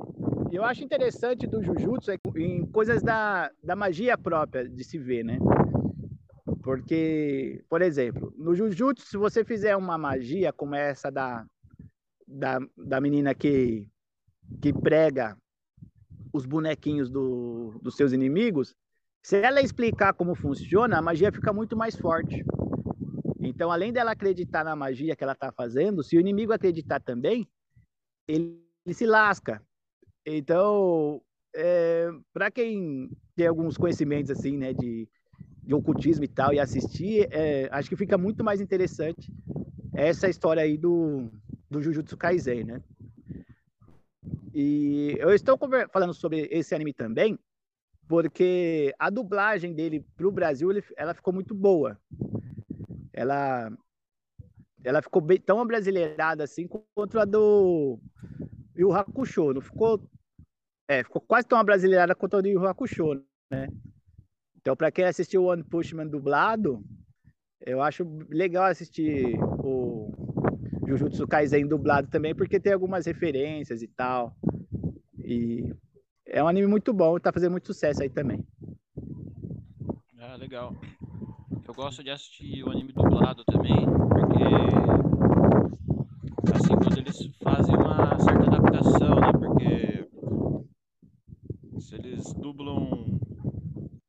eu acho interessante do Jujutsu é em coisas da, da magia própria de se ver, né? Porque, por exemplo, no Jujutsu, se você fizer uma magia como essa da, da, da menina que, que prega os bonequinhos do, dos seus inimigos, se ela explicar como funciona, a magia fica muito mais forte. Então, além dela acreditar na magia que ela está fazendo, se o inimigo acreditar também, ele, ele se lasca. Então, é, para quem tem alguns conhecimentos assim, né, de, de ocultismo e tal, e assistir, é, acho que fica muito mais interessante essa história aí do, do Jujutsu Kaisen, né? E eu estou falando sobre esse anime também, porque a dublagem dele para o Brasil ele, ela ficou muito boa. Ela, ela ficou bem, tão abrasileirada assim quanto a do Yu Hakusho. Não ficou, é, ficou quase tão abrasileirada quanto a do Yu Hakusho, né? Então, para quem assistiu o One Punch Man dublado, eu acho legal assistir o Jujutsu Kaisen dublado também, porque tem algumas referências e tal. E é um anime muito bom, tá fazendo muito sucesso aí também. Ah, legal. Eu gosto de assistir o anime dublado também, porque assim, quando eles fazem uma certa adaptação, né? Porque se eles dublam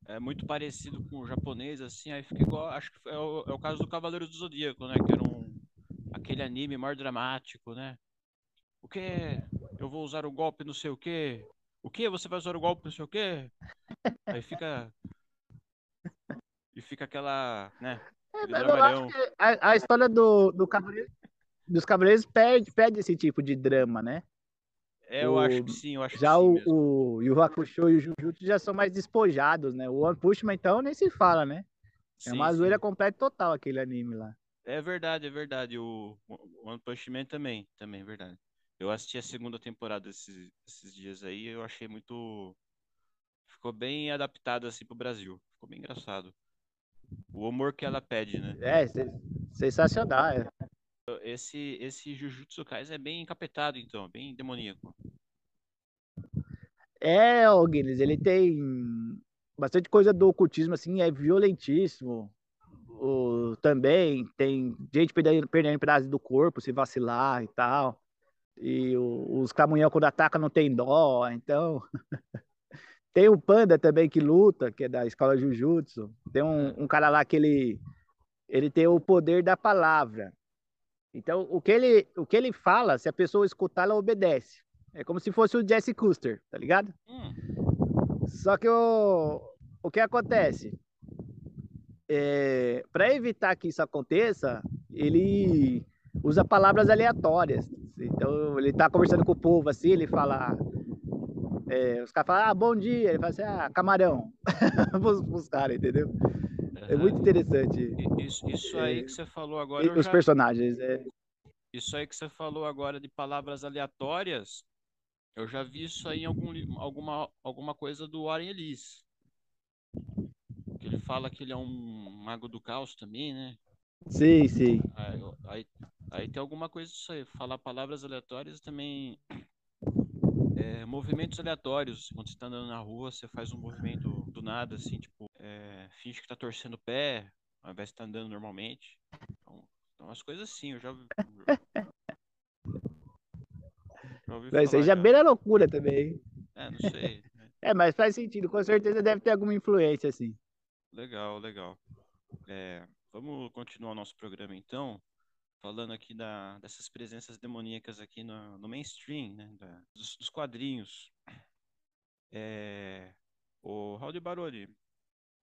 é muito parecido com o japonês, assim, aí fica igual. Acho que é o, é o caso do Cavaleiro do Zodíaco, né? Que era um aquele anime mais dramático, né? O que? Eu vou usar o golpe não sei o quê. O que? Você vai usar o golpe não sei o quê? Aí fica. E fica aquela. né? É, a, a, história do, do Cavaleiro, dos Cavaleiros perde, perde esse tipo de drama, né? É, eu o, acho que sim, eu acho já que o, sim o Yu Hakusho e o Jujutsu já são mais despojados, né? O One Punch Man, então, nem se fala, né? É uma zoeira completa total aquele anime lá. É verdade, é verdade. O, o One Punch Man também, também é verdade. Eu assisti a segunda temporada esses, esses dias aí eu achei muito. Ficou bem adaptado assim pro Brasil. Ficou bem engraçado. O humor que ela pede, né? É, sensacional. É. Esse, esse Jujutsu Kaisen é bem encapetado, então, bem demoníaco. É, o Guinness, ele tem bastante coisa do ocultismo, assim, é violentíssimo o, também tem gente perdendo, perdendo pedaços do corpo se vacilar e tal. E o, os camunhão quando ataca não tem dó, então tem o Panda também que luta, que é da escola Jujutsu. Tem um, um cara lá que ele ele tem o poder da palavra. Então, o que ele, o que ele fala, se a pessoa escutar, ela obedece. É como se fosse o Jesse Custer, tá ligado? Hum. Só que o, o que acontece? é, para evitar que isso aconteça, ele usa palavras aleatórias. Então ele tá conversando com o povo assim, ele fala. É, os caras falam, ah, bom dia. Ele fala assim, ah, camarão. pros, pros caras, entendeu? É muito interessante. Isso, isso aí que você falou agora. Os já- personagens. É, Isso aí que você falou agora de palavras aleatórias, eu já vi isso aí em algum, alguma, alguma coisa do Warren Ellis. Que ele fala que ele é um mago do caos também, né? sim, sim. Aí, aí, aí tem alguma coisa disso aí. Falar palavras aleatórias também. É, movimentos aleatórios. Quando você tá andando na rua, você faz um movimento do nada, assim, tipo, é, finge que tá torcendo o pé, ao invés de estar andando normalmente. Então, então, umas coisas assim, eu já. Já ouvi Mas falar já. bem na loucura também. É, não sei. É, mas faz sentido. Com certeza deve ter alguma influência, assim. Legal, legal. É, vamos continuar o nosso programa então, falando aqui da, dessas presenças demoníacas aqui no, no mainstream, né, da- dos, dos quadrinhos. É, o Raul de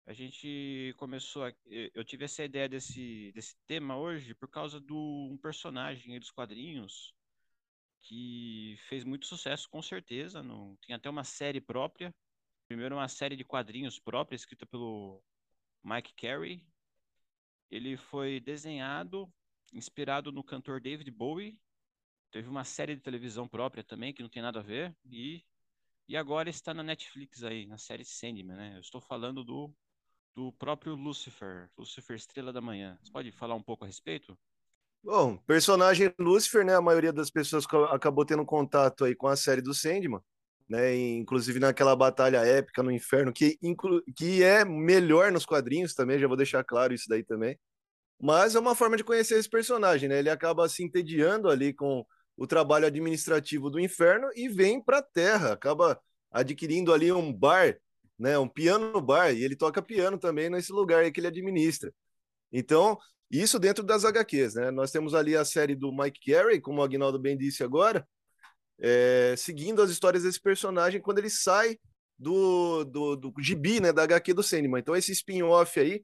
a gente começou, a- eu tive essa ideia desse, desse tema hoje por causa de um personagem dos quadrinhos que fez muito sucesso, com certeza. Não, tem até uma série própria. Primeiro, uma série de quadrinhos própria, escrita pelo Mike Carey. Ele foi desenhado, inspirado no cantor David Bowie. Teve uma série de televisão própria também, que não tem nada a ver. E, e agora está na Netflix aí, na série Sandman, né? Eu estou falando do, do próprio Lucifer, Lucifer Estrela da Manhã. Você pode falar um pouco a respeito? Bom, personagem Lúcifer, né? A maioria das pessoas acabou tendo contato aí com a série do Sandman, né? Inclusive naquela batalha épica no inferno, que, que é melhor nos quadrinhos também, já vou deixar claro isso daí também. Mas é uma forma de conhecer esse personagem, né? Ele acaba se entediando ali com o trabalho administrativo do inferno e vem para a Terra, acaba adquirindo ali um bar, né? Um piano bar, e ele toca piano também nesse lugar que ele administra. Então, isso dentro das HQs, né? Nós temos ali a série do Mike Carey, como o Agnaldo bem disse agora, é, seguindo as histórias desse personagem quando ele sai do, do, do gibi, né? Da HQ do Sandman. Então, esse spin-off aí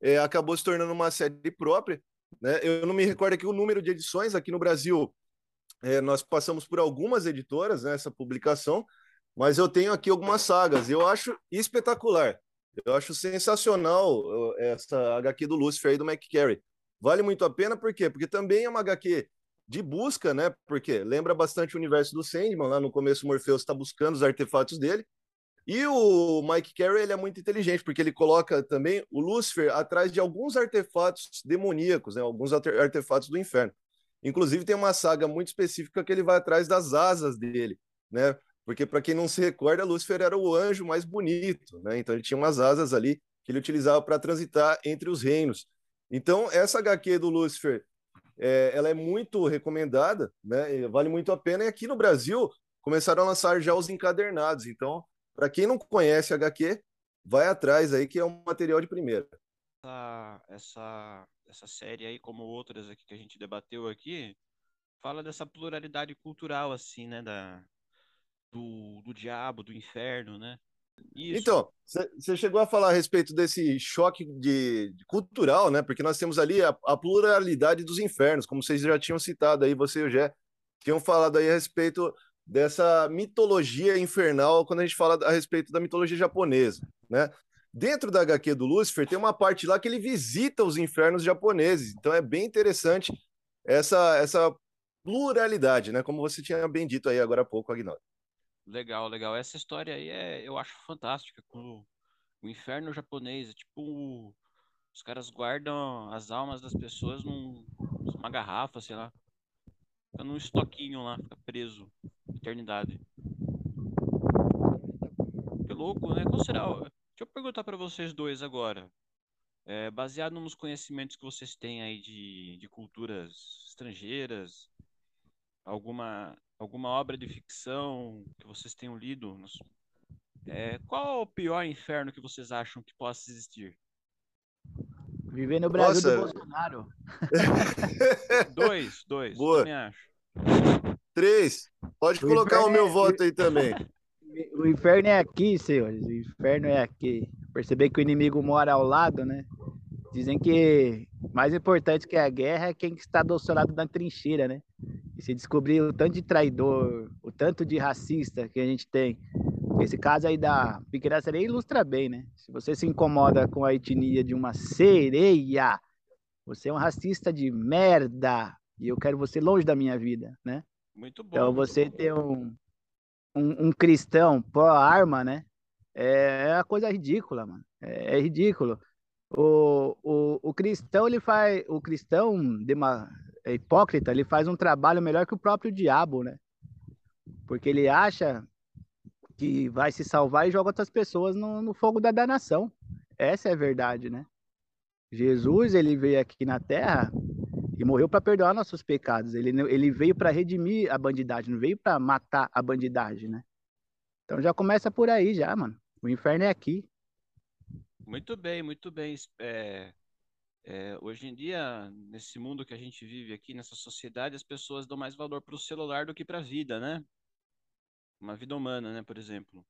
é, acabou se tornando uma série própria, né? Eu não me recordo aqui o número de edições aqui no Brasil. é, nós passamos por algumas editoras nessa publicação, mas eu tenho aqui algumas sagas. Eu acho espetacular. Eu acho sensacional uh, essa HQ do Lucifer aí do McCary. Vale muito a pena, por quê? Porque também é uma HQ de busca, né? Porque lembra bastante o universo do Sandman. Lá no começo, o Morpheus está buscando os artefatos dele. E o Mike Carey ele é muito inteligente, porque ele coloca também o Lucifer atrás de alguns artefatos demoníacos, né? alguns arte- artefatos do inferno. Inclusive, tem uma saga muito específica que ele vai atrás das asas dele, né? Porque, para quem não se recorda, Lúcifer era o anjo mais bonito, né? Então, ele tinha umas asas ali que ele utilizava para transitar entre os reinos. Então, essa HQ do Lúcifer, é, ela é muito recomendada, né? Vale muito a pena. E aqui no Brasil, começaram a lançar já os encadernados. Então, para quem não conhece HQ, vai atrás aí, que é um material de primeira. Essa, essa, essa série aí, como outras aqui que a gente debateu aqui, fala dessa pluralidade cultural, assim, né? Da, do, do diabo, do inferno, né? Isso. Então, você chegou a falar a respeito desse choque de, de cultural, né? Porque nós temos ali a, a pluralidade dos infernos, como vocês já tinham citado aí, você e o Jé, tinham falado aí a respeito dessa mitologia infernal quando a gente fala a respeito da mitologia japonesa, né? Dentro da HQ do Lúcifer tem uma parte lá que ele visita os infernos japoneses, então é bem interessante essa essa pluralidade, né? Como você tinha bem dito aí agora há pouco, Agnaldo. Legal, legal. Essa história aí é, eu acho fantástica. Com o, inferno japonês, é tipo, os caras guardam as almas das pessoas num, numa garrafa, sei lá. Fica num estoquinho lá, fica preso. Eternidade. Que louco, né? Qual será? Deixa eu perguntar pra vocês dois agora. É, baseado nos conhecimentos que vocês têm aí de, de culturas estrangeiras, alguma, alguma obra de ficção que vocês tenham lido? nos- É, qual o pior inferno que vocês acham que possa existir? Viver no Brasil do Nossa. Bolsonaro. Dois, dois, Boa. também acho. Três. Pode O colocar o meu é- voto aí também. O inferno é aqui, senhores. O inferno é aqui. Perceber que o inimigo mora ao lado, né? Dizem que mais importante que a guerra é quem está do seu lado da trincheira, né? e se descobrir o tanto de traidor, o tanto de racista que a gente tem, esse caso aí da pequena sereia ilustra bem, né? Se você se incomoda com a etnia de uma sereia, você é um racista de merda e eu quero você longe da minha vida, né? Muito bom. Então você ter um, um, um cristão pró-arma, né? É uma coisa ridícula, mano. É, é ridículo. O, o, o cristão, ele faz. O cristão dema, é hipócrita, ele faz um trabalho melhor que o próprio diabo, né? Porque ele acha que vai se salvar e joga outras pessoas no, no fogo da danação. Essa é a verdade, né? Jesus, ele veio aqui na Terra e morreu para perdoar nossos pecados. Ele, ele veio para redimir a bandidagem, não veio para matar a bandidagem, né? Então já começa por aí já, mano. O inferno é aqui. Muito bem, muito bem. É, é, hoje em dia, nesse mundo que a gente vive aqui, nessa sociedade, as pessoas dão mais valor para o celular do que para a vida, né? Uma vida humana, né, por exemplo.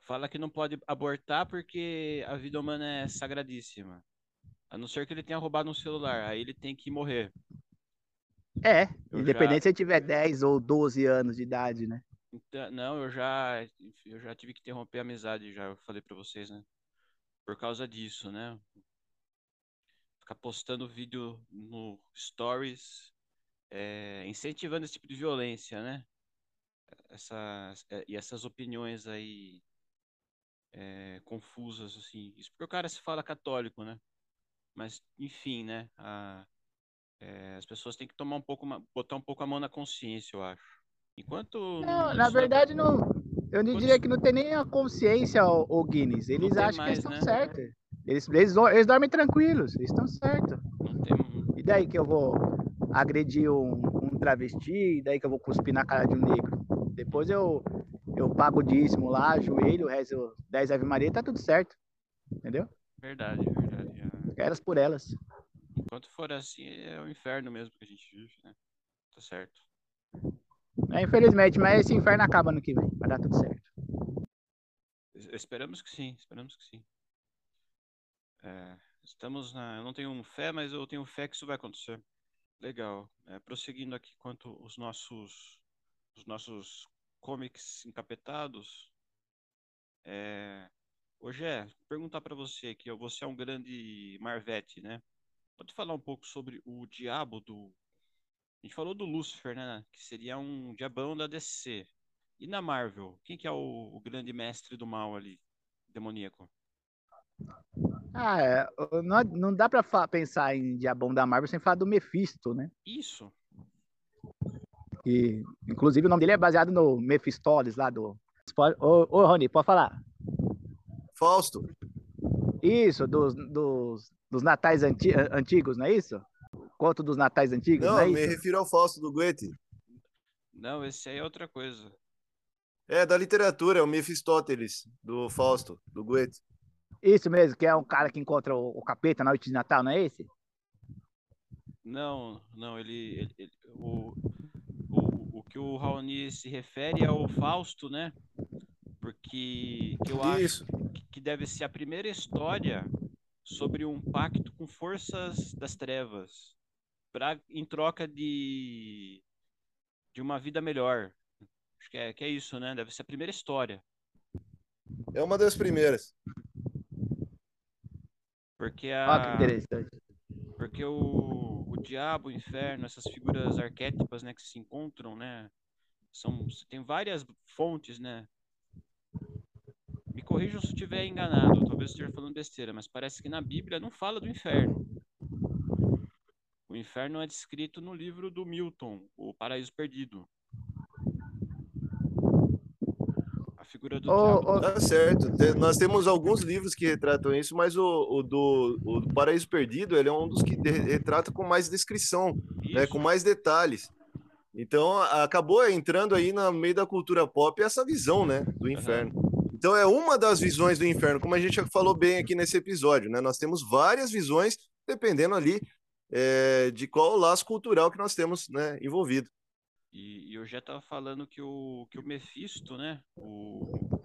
Fala que não pode abortar porque a vida humana é sagradíssima. A não ser que ele tenha roubado um celular, aí ele tem que morrer. É, eu independente já... se ele tiver 10 ou 12 anos de idade, né? Então, não, eu já eu já tive que interromper a amizade, já eu falei para vocês, né? Por causa disso, né? Ficar postando vídeo no stories, é, incentivando esse tipo de violência, né? Essas, é, e essas opiniões aí é, confusas, assim. Isso porque o cara se fala católico, né? Mas, enfim, né? A, é, as pessoas têm que tomar um pouco, botar um pouco a mão na consciência, eu acho. Enquanto. Não, na verdade, não. Eu não diria que não tem nem a consciência, o, Guinness. Eles acham mais, que eles estão né? certos. Eles, eles, eles dormem tranquilos, eles estão certos. Tem... E daí que eu vou agredir um, um travesti, e daí que eu vou cuspir na cara de um negro. Depois eu, eu pago o dízimo lá, joelho, rezo 10 Ave Maria, tá tudo certo. Entendeu? Verdade, verdade. Elas por elas. Enquanto for assim, é o inferno mesmo que a gente vive, né? Tá certo. É, infelizmente, mas esse inferno acaba no que vem. Vai dar tudo certo. Esperamos que sim, esperamos que sim. É, estamos na. Eu não tenho fé, mas eu tenho fé que isso vai acontecer. Legal. É, prosseguindo aqui quanto os nossos, os nossos comics encapetados. É, Hoje é perguntar para você aqui, você é um grande Marvete, né? Pode falar um pouco sobre o diabo do. A gente falou do Lúcifer, né? Que seria um diabão da DC. E na Marvel, quem que é o, o grande mestre do mal ali, demoníaco? Ah, é, não, não dá pra pensar em diabão da Marvel sem falar do Mephisto, né? Isso. E, inclusive, o nome dele é baseado no Mephistoles lá do. Ô, ô Rony, pode falar. Fausto. Isso, dos, dos, dos natais anti, antigos, não é isso? Conto dos natais antigos, não, não é me refiro ao Fausto do Goethe. Não, esse aí é outra coisa. É, da literatura, é o Mefistóteles, do Fausto, do Goethe. Isso mesmo, que é um cara que encontra o, o capeta na noite de Natal, não é esse? Não, não, ele, ele, ele o que o Raoni se refere é o Fausto, né? Porque que eu Isso. acho que deve ser a primeira história sobre um pacto com forças das trevas pra, em troca de, de uma vida melhor. Acho que é, que é isso, né? Deve ser a primeira história. É uma das primeiras. Porque a. Ah, que interessante. Porque o, o diabo, o inferno, essas figuras arquétipas, né, que se encontram, né? São, tem várias fontes, né? Me corrijam se eu estiver enganado, talvez esteja falando besteira, mas parece que na Bíblia não fala do inferno. O inferno é descrito no livro do Milton, O Paraíso Perdido. A figura do oh, diabo. Oh. Tá certo. Nós temos alguns livros que retratam isso, mas o, o do o Paraíso Perdido ele é um dos que retrata com mais descrição, né, com mais detalhes. Então acabou entrando aí no meio da cultura pop essa visão, né, do inferno. Uhum. Então é uma das visões do inferno, como a gente já falou bem aqui nesse episódio, né? Nós temos várias visões, dependendo ali é, de qual laço cultural que nós temos né, envolvido. E, e eu já estava falando que o, que o Mephisto, né? O,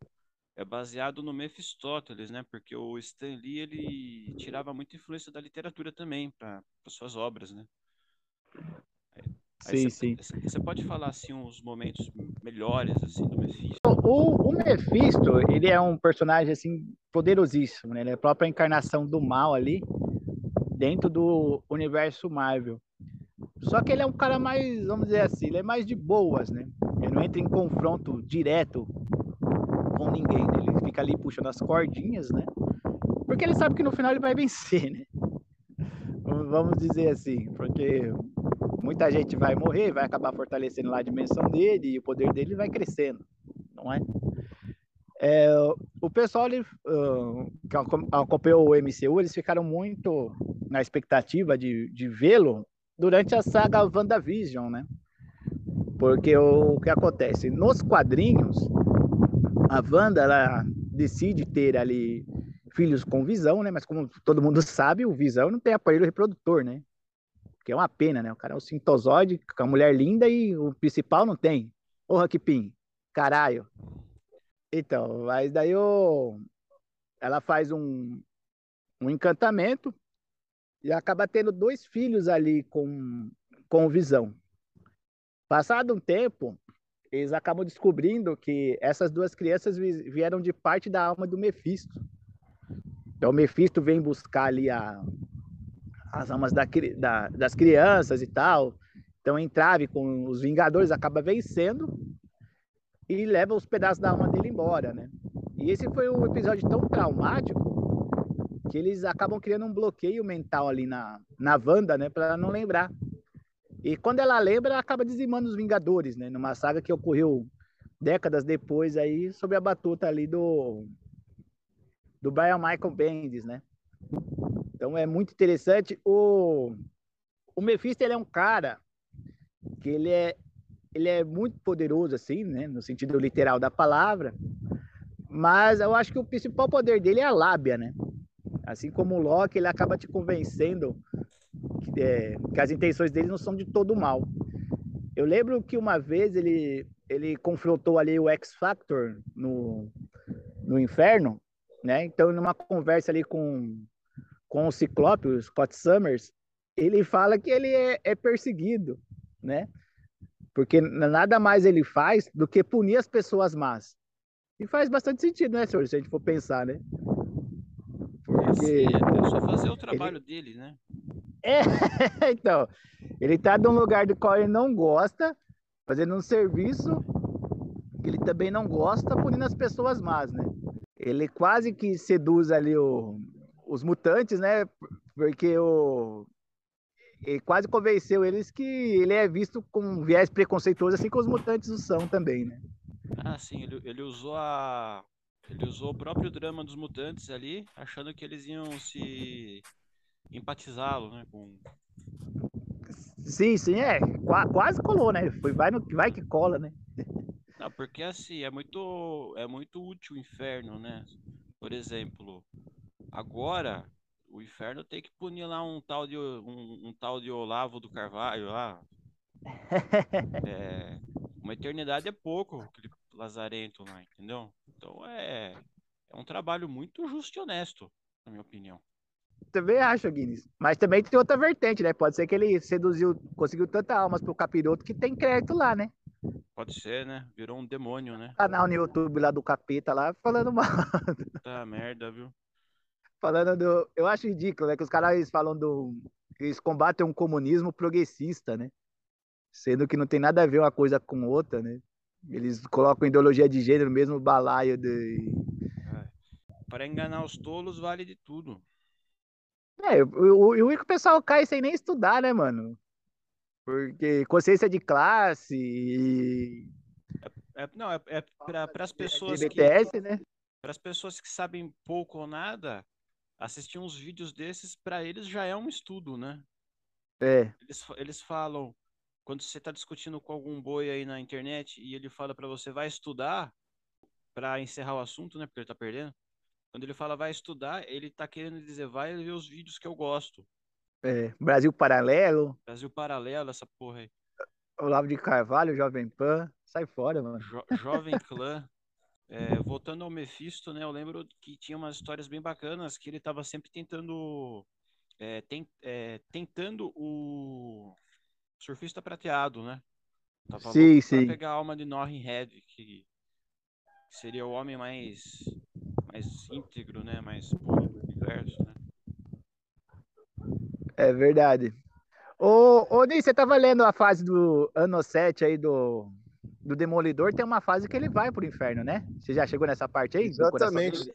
é baseado no Mephistóteles, né? Porque o Stan Lee ele tirava muita influência da literatura também para suas obras, né? Sim, sim. Você pode falar assim uns momentos melhores assim do Mephisto? O, o Mephisto, ele é um personagem assim poderosíssimo, né? Ele é a própria encarnação do mal ali dentro do universo Marvel. Só que ele é um cara mais, vamos dizer assim, ele é mais de boas, né? Ele não entra em confronto direto com ninguém, né? Ele fica ali puxando as cordinhas, né? Porque ele sabe que no final ele vai vencer, né? Vamos dizer assim, porque muita gente vai morrer, vai acabar fortalecendo lá a dimensão dele e o poder dele vai crescendo, não é? é o pessoal ele, uh, que acompanhou o MCU, eles ficaram muito na expectativa de, de vê-lo durante a saga WandaVision, né? Porque o, que acontece? Nos quadrinhos, a Wanda ela decide ter ali filhos com visão, né? Mas como todo mundo sabe, o visão não tem aparelho reprodutor, né? Que é uma pena, né? O cara é um sintozoide, com a mulher linda e o principal não tem. Que pin. Caralho. Então, mas daí o... ela faz um, um encantamento e acaba tendo dois filhos ali com, com visão. Passado um tempo, eles acabam descobrindo que essas duas crianças vieram de parte da alma do Mephisto. Então, o Mephisto vem buscar ali a, as almas da, da, das crianças e tal. Então, entrave com os Vingadores, acaba vencendo e leva os pedaços da alma dele embora, né? E esse foi um episódio tão traumático que eles acabam criando um bloqueio mental ali na, na Wanda, né? Para não lembrar e quando ela lembra, acaba dizimando os Vingadores, né? Numa saga que ocorreu décadas depois aí, sob a batuta ali do do Brian Michael Bendis, né? Então é muito interessante. O, o Mephisto, ele é um cara que ele é, ele é muito poderoso, assim, né? No sentido literal da palavra. Mas eu acho que o principal poder dele é a lábia, né? Assim como o Loki, ele acaba te convencendo é, que as intenções dele não são de todo mal. Eu lembro que uma vez ele, ele confrontou ali o X Factor no, no inferno, né? Então, numa conversa ali com, com o Ciclope, o Scott Summers, ele fala que ele é, é perseguido, né? Porque nada mais ele faz do que punir as pessoas más. E faz bastante sentido, né, senhor? Se a gente for pensar, né? Porque. É só fazer o trabalho ele... dele, né? É, então, ele tá num lugar do qual ele não gosta, fazendo um serviço que ele também não gosta, punindo as pessoas más, né? Ele quase que seduz ali o, os mutantes, né? Porque o, ele quase convenceu eles que ele é visto com um viés preconceituoso, assim como os mutantes o são também, né? Ah, sim, ele, ele usou a. Ele usou o próprio drama dos mutantes ali, achando que eles iam se empatizá-lo, né? Com... Sim, sim, é. Qu quase colou, né? Foi, vai, no, vai que cola, né? Não, porque assim, é muito, é muito útil o inferno, né? Por exemplo, agora o inferno tem que punir lá um tal de, um, um tal de Olavo do Carvalho lá. É, uma eternidade é pouco, aquele lazarento lá, entendeu? Então é, é um trabalho muito justo e honesto, na minha opinião também acho, Guinness. Mas também tem outra vertente, né? Pode ser que ele seduziu, conseguiu tanta almas pro capiroto que tem crédito lá, né? Pode ser, né? Virou um demônio, né? Canal no YouTube lá do capeta lá, falando mal. Tá merda, viu? Falando do. Eu acho ridículo, né? Que os caras falam do. Eles combatem um comunismo progressista, né? Sendo que não tem nada a ver uma coisa com outra, né? Eles colocam ideologia de gênero no mesmo balaio de. É. Para enganar os tolos vale de tudo. É, o, o, o pessoal cai sem nem estudar, né, mano? Porque consciência de classe e... É, é, não, é, é para as pessoas BTS, que... né? Para as pessoas que sabem pouco ou nada, assistir uns vídeos desses, para eles já é um estudo, né? É. Eles, eles falam, quando você está discutindo com algum boi aí na internet e ele fala para você, vai estudar para encerrar o assunto, né? Porque ele tá perdendo. Quando ele fala vai estudar, ele tá querendo dizer vai ver os vídeos que eu gosto. É, Brasil Paralelo. Brasil Paralelo, essa porra aí. Olavo de Carvalho, Jovem Pan. Sai fora, mano. Jo Jovem Clã. É, voltando ao Mephisto, né? Eu lembro que tinha umas histórias bem bacanas que ele tava sempre tentando. É, é, tentando o. surfista prateado, né? Tava Sim, louco pra sim. pegar a alma de Norrin Head, que seria o homem mais, mais íntegro, né? Mais puro do universo, né? É verdade. Ô, ô Ney, você tava lendo a fase do ano 7 aí do, do Demolidor, tem uma fase que ele vai pro inferno, né? Você já chegou nessa parte aí? Exatamente.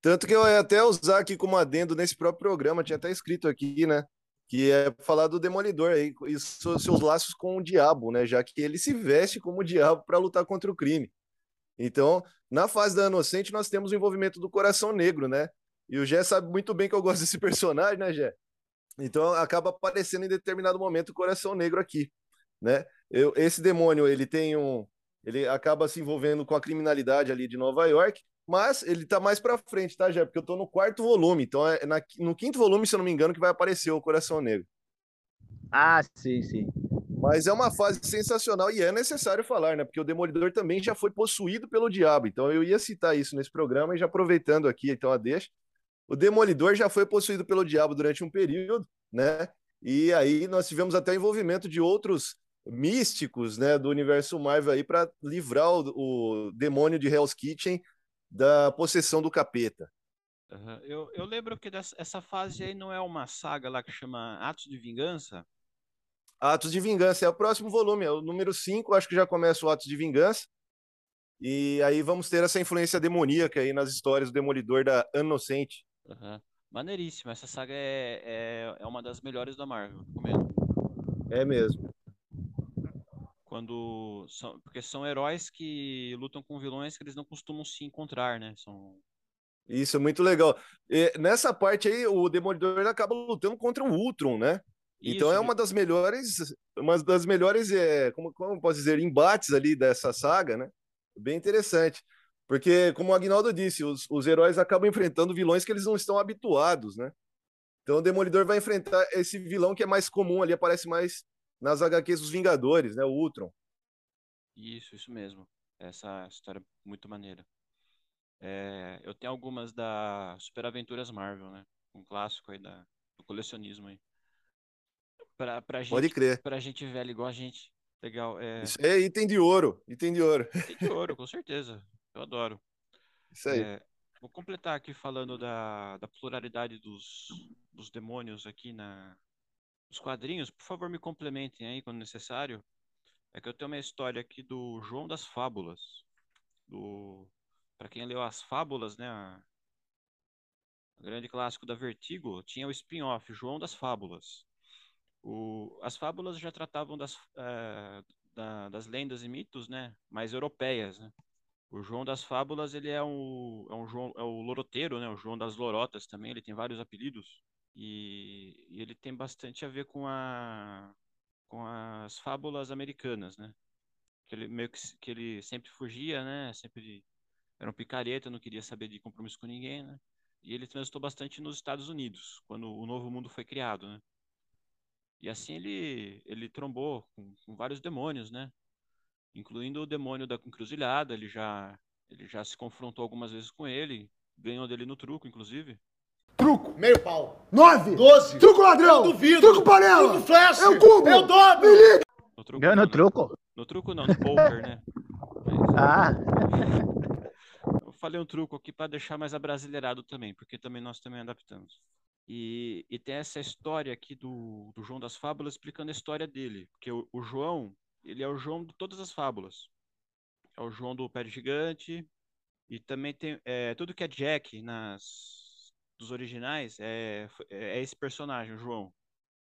Tanto que eu ia até usar aqui como adendo nesse próprio programa, tinha até escrito aqui, né? Que é falar do Demolidor aí, e seus laços com o diabo, né? Já que ele se veste como o diabo para lutar contra o crime. Então, na fase da Inocente, nós temos o envolvimento do Coração Negro, né? E o Gé sabe muito bem que eu gosto desse personagem, né, Gé? Então, acaba aparecendo em determinado momento o Coração Negro aqui, né? Eu, esse demônio, ele tem um... Ele acaba se envolvendo com a criminalidade ali de Nova York, mas ele tá mais pra frente, tá, Gé? Porque eu tô no quarto volume, então é na- no quinto volume, se eu não me engano, que vai aparecer o Coração Negro. Ah, sim, sim. Mas é uma fase sensacional e é necessário falar, né? Porque o Demolidor também já foi possuído pelo diabo. Então eu ia citar isso nesse programa e já aproveitando aqui, então a deixa. O Demolidor já foi possuído pelo diabo durante um período, né? E aí nós tivemos até o envolvimento de outros místicos, né, do universo Marvel aí para livrar o, o demônio de Hell's Kitchen da possessão do capeta. Aham. Eu, eu lembro que dessa, essa fase aí não é uma saga lá que chama Atos de Vingança? Atos de Vingança é o próximo volume, é o número 5, acho que já começa o Atos de Vingança. E aí vamos ter essa influência demoníaca aí nas histórias do Demolidor da Inocente. Aham. Maneiríssima. Essa saga é, é, é uma das melhores da Marvel. Recomendo. É mesmo. Quando são, porque são heróis que lutam com vilões que eles não costumam se encontrar, né? São Isso é muito legal. E nessa parte aí, o Demolidor ele acaba lutando contra o Ultron, né? Então Isso, é ele- uma das melhores, uma das melhores, é, como, como posso dizer, embates ali dessa saga, né? Bem interessante. Porque, como o Agnaldo disse, os, os heróis acabam enfrentando vilões que eles não estão habituados, né? Então o Demolidor vai enfrentar esse vilão que é mais comum ali, aparece mais nas HQs dos Vingadores, né? O Ultron. Isso, isso mesmo. Essa história é muito maneira. É, eu tenho algumas da Super Aventuras Marvel, né? Um clássico aí da, do colecionismo aí. Pra, pra gente, Pode crer. Pra gente velho igual a gente. Legal. É, Isso é item de ouro, item de ouro. tem de ouro, com certeza. Eu adoro. Isso aí. É, vou completar aqui falando da, da pluralidade dos, dos demônios aqui na, nos quadrinhos. Por favor, me complementem aí quando necessário. É que eu tenho uma história aqui do João das Fábulas. Do, para quem leu as Fábulas, né? o grande clássico da Vertigo, tinha o spin-off João das Fábulas. O, as fábulas já tratavam das, eh, da- das lendas e mitos, né? Mais europeias, né? O João das Fábulas, ele é um, é um João, é o loroteiro, né? O João das Lorotas também, ele tem vários apelidos. E, e ele tem bastante a ver com a com as fábulas americanas, né? Que ele meio que, que ele sempre fugia, né? Sempre era um picareta, não queria saber de compromisso com ninguém, né? E ele transitou bastante nos Estados Unidos, quando o Novo Mundo foi criado, né? E assim ele ele trombou com, com vários demônios, né? incluindo o demônio da encruzilhada, ele já ele já se confrontou algumas vezes com ele, ganhou dele no truco, inclusive. Truco. Meio pau. Nove. Doze. Truco ladrão. Eu duvido. Truco panela. Truco flash. Eu cubo. Eu dobro. Me liga. No truco, não, no truco? No truco não, no poker, né? Ah, Eu falei um truco aqui para deixar mais abrasileirado também, porque também nós também adaptamos. E, e tem essa história aqui do, do João das Fábulas explicando a história dele, porque o, o João, ele é o João de todas as fábulas. É o João do Pé de Gigante, e também tem é, tudo que é Jack nas dos originais é, é esse personagem, o João.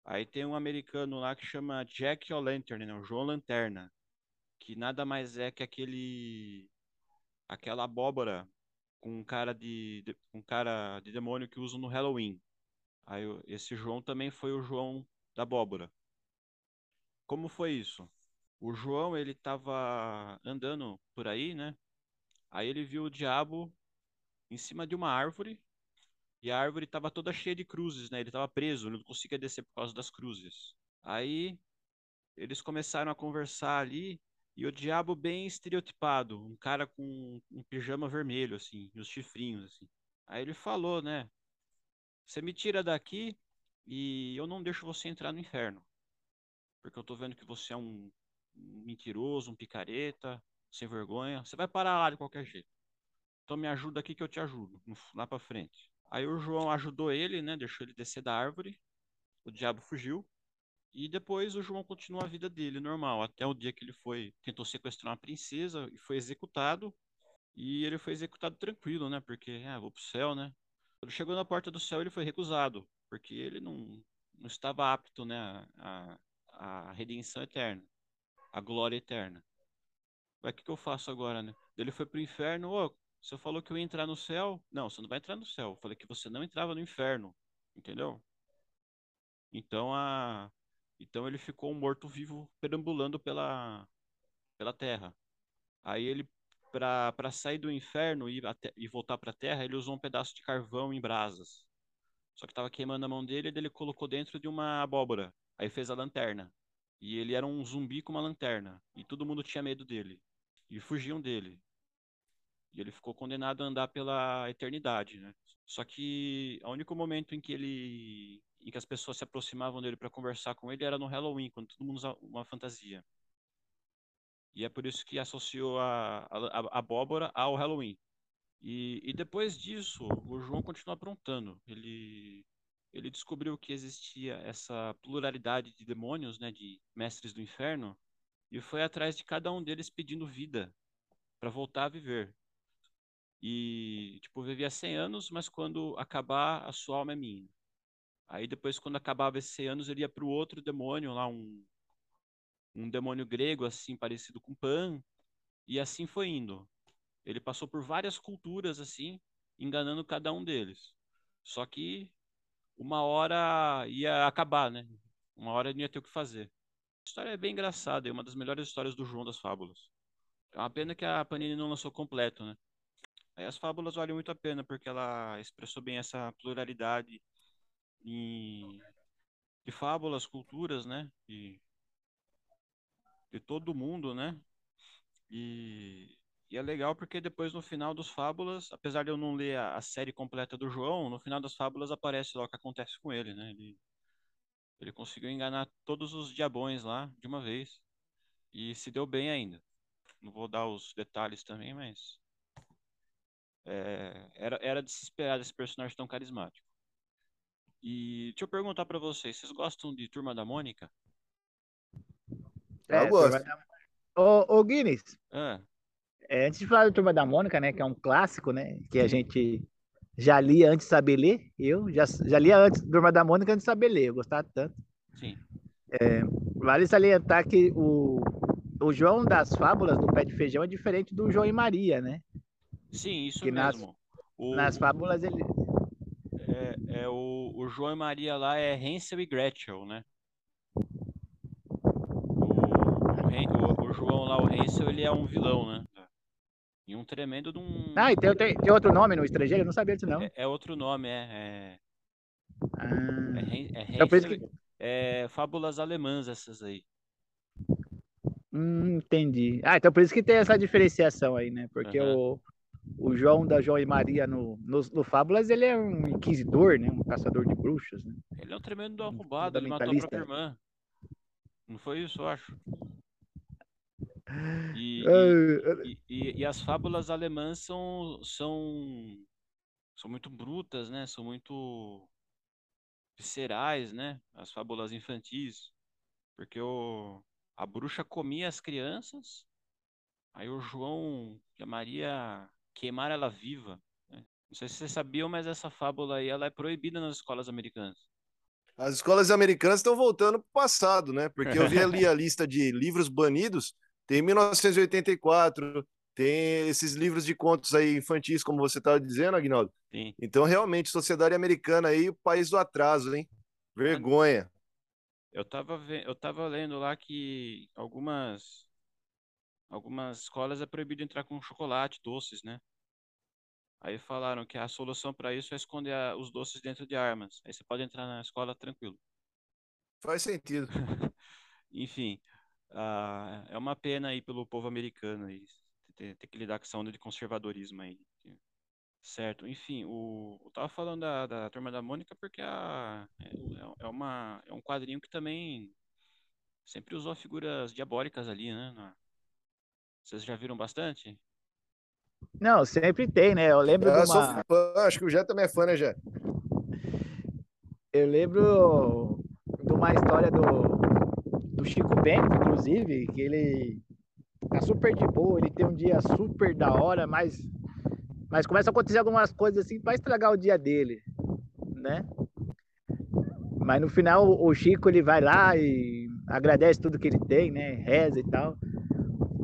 Aí tem um americano lá que chama Jack O'Lantern, né? O João Lanterna, que nada mais é que aquele aquela abóbora com um cara de, um cara de demônio que usam no Halloween. Aí esse João também foi o João da abóbora. Como foi isso? O João ele estava andando por aí, né? Aí ele viu o diabo em cima de uma árvore e a árvore estava toda cheia de cruzes, né? Ele estava preso, não conseguia descer por causa das cruzes. Aí eles começaram a conversar ali e o diabo bem estereotipado, um cara com um pijama vermelho assim, e os chifrinhos assim. Aí ele falou, né? Você me tira daqui e eu não deixo você entrar no inferno. porque eu tô vendo que você é um mentiroso, um picareta, sem vergonha. Você vai parar lá de qualquer jeito. Então me ajuda aqui que eu te ajudo, lá pra frente. Aí o João ajudou ele, né? Deixou ele descer da árvore. O diabo fugiu. E depois o João continua a vida dele normal, até o dia que ele foi tentou sequestrar uma princesa e foi executado. E ele foi executado tranquilo, né? Porque, ah, vou pro céu, né? Quando chegou na porta do céu, ele foi recusado, porque ele não, não estava apto, né, à, à redenção eterna, à glória eterna. Mas o que, que eu faço agora, né? Ele foi pro inferno, ô, você falou que eu ia entrar no céu? Não, você não vai entrar no céu. Eu falei que você não entrava no inferno, entendeu? Então a então ele ficou um morto-vivo perambulando pela pela terra. Aí ele para sair do inferno e, até, e voltar para a terra, ele usou um pedaço de carvão em brasas. Só que estava queimando a mão dele, e ele colocou dentro de uma abóbora. Aí fez a lanterna. E ele era um zumbi com uma lanterna. E todo mundo tinha medo dele. E fugiam dele. E ele ficou condenado a andar pela eternidade, né? Só que o único momento em que ele em que as pessoas se aproximavam dele para conversar com ele era no Halloween, quando todo mundo usava uma fantasia. E é por isso que associou a, a, a abóbora ao Halloween. E, e depois disso, o João continuou aprontando. Ele, ele descobriu que existia essa pluralidade de demônios, né, de mestres do inferno, e foi atrás de cada um deles pedindo vida para voltar a viver. E, tipo, vivia 100 anos, mas quando acabar, a sua alma é minha. Aí depois, quando acabava esses 100 anos, ele ia para o outro demônio, lá um, um demônio grego, assim, parecido com Pan, e assim foi indo. Ele passou por várias culturas, assim, enganando cada um deles. Só que uma hora ia acabar, né? Uma hora ele ia ter o que fazer. A história é bem engraçada, é uma das melhores histórias do João das Fábulas. É uma pena que a Panini não lançou completo, né? As fábulas valem muito a pena, porque ela expressou bem essa pluralidade em- de fábulas, culturas, né? De, de todo mundo, né? E, e é legal porque depois no final dos fábulas, apesar de eu não ler a, a série completa do João, no final das fábulas aparece lá o que acontece com ele, né? Ele, ele conseguiu enganar todos os diabões lá de uma vez e se deu bem ainda. Não vou dar os detalhes também, mas é, era, era de se esperar desse personagem tão carismático. E deixa eu perguntar pra vocês, vocês gostam de Turma da Mônica? É, Eu gosto. Da- Ô, ô Guinness, Ah, é, antes de falar do Turma da Mônica, né, que é um clássico, né, que a gente já lia antes de saber ler, eu já, já lia antes Turma da Mônica antes de saber ler, eu gostava tanto. sim. É, vale salientar que o, o João das Fábulas do Pé de Feijão é diferente do João e Maria, né? Sim, isso Que nas- mesmo. O, Nas fábulas ele... é, é o, o João e Maria lá é Hansel e Gretel, né? O, o, João lá, o Hansel, ele é um vilão, né? E um tremendo de um... Ah, e tem, tem, tem outro nome no estrangeiro? Eu não sabia disso, não. É, é outro nome, é. É, Ah, é, é Então, por isso Hansel e- é fábulas alemãs essas aí. hum, entendi. Ah, então por isso que tem essa diferenciação aí, né? Porque Aham. o, o João da João e Maria no, no, no Fábulas, ele é um inquisidor, né? Um caçador de bruxas, né? Ele é um tremendo arrombado, ele matou a própria irmã. Não foi isso, eu acho. E, E, e- e as fábulas alemãs são, são, são muito brutas, né? São muito viscerais, né? As fábulas infantis. Porque o, a bruxa comia as crianças, aí o João e a Maria queimaram ela viva. né? Não sei se vocês sabiam, mas essa fábula aí ela é proibida nas escolas americanas. As escolas americanas estão voltando para o passado, né? Porque eu vi ali a lista de livros banidos, tem 1984, tem esses livros de contos aí infantis, como você estava dizendo, Agnaldo. Sim. Então, realmente, sociedade americana aí, o país do atraso, hein? Vergonha. Eu tava, ve- eu tava lendo lá que algumas algumas escolas é proibido entrar com chocolate, doces, né? Aí falaram que a solução para isso é esconder a- os doces dentro de armas. Aí você pode entrar na escola tranquilo. Faz sentido. Enfim, ah, é uma pena aí pelo povo americano aí, ter, ter que lidar com essa onda de conservadorismo aí. Certo, enfim, o, eu tava falando da, da Turma da Mônica porque a, é, é uma, é um quadrinho que também sempre usou figuras diabólicas ali, né? na- Vocês já viram bastante? Não, sempre tem, né? Eu lembro Eu de sou uma. fã, acho que o Jé também é fã, né, Jé? Eu lembro de uma história do, do Chico Bento, inclusive, que ele tá super de boa, ele tem um dia super da hora, mas, mas começa a acontecer algumas coisas assim para estragar o dia dele, né? Mas no final o Chico ele vai lá e agradece tudo que ele tem, né? Reza e tal.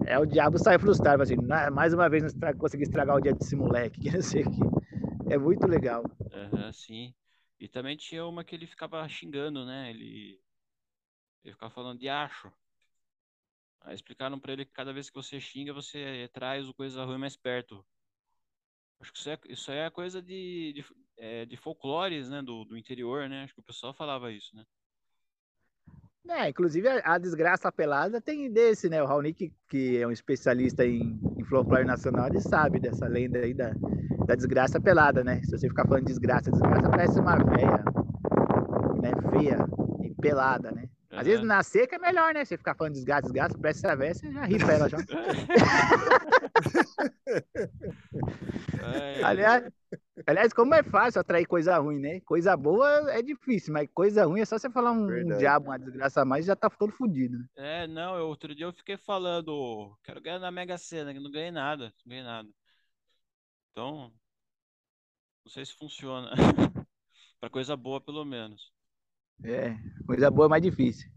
É o diabo sai frustrado, assim, "Ah, mais uma vez não consegui estragar o dia desse moleque, que não sei o que. É muito legal. Aham, sim. E também tinha uma que ele ficava xingando, né? Ele, ele ficava falando de acho. Aí explicaram pra ele que cada vez que você xinga, você traz o coisa ruim mais perto. Acho que isso é, isso é coisa de, de, é, de folclores, né? Do, do interior, né? Acho que o pessoal falava isso, né? É, inclusive a, a desgraça pelada tem desse, né? O Raoni, que, que é um especialista em, em folclore nacional, ele sabe dessa lenda aí da, da desgraça pelada, né? Se você ficar falando de desgraça, desgraça parece uma véia, né? Feia e pelada, né? Às vezes na seca é melhor, né? Você ficar falando desgraça, desgraça, parece essa você já ri pra ela já. Aliás, aliás, como é fácil atrair coisa ruim, né? Coisa boa é difícil, mas coisa ruim é só você falar um, Verdade. diabo, uma desgraça a mais, já tá todo fudido. né? É, não, eu- outro dia eu fiquei falando, quero ganhar na Mega Sena, que não ganhei nada, não ganhei nada. Então, não sei se funciona. Pra coisa boa, pelo menos. É, coisa boa é mais difícil.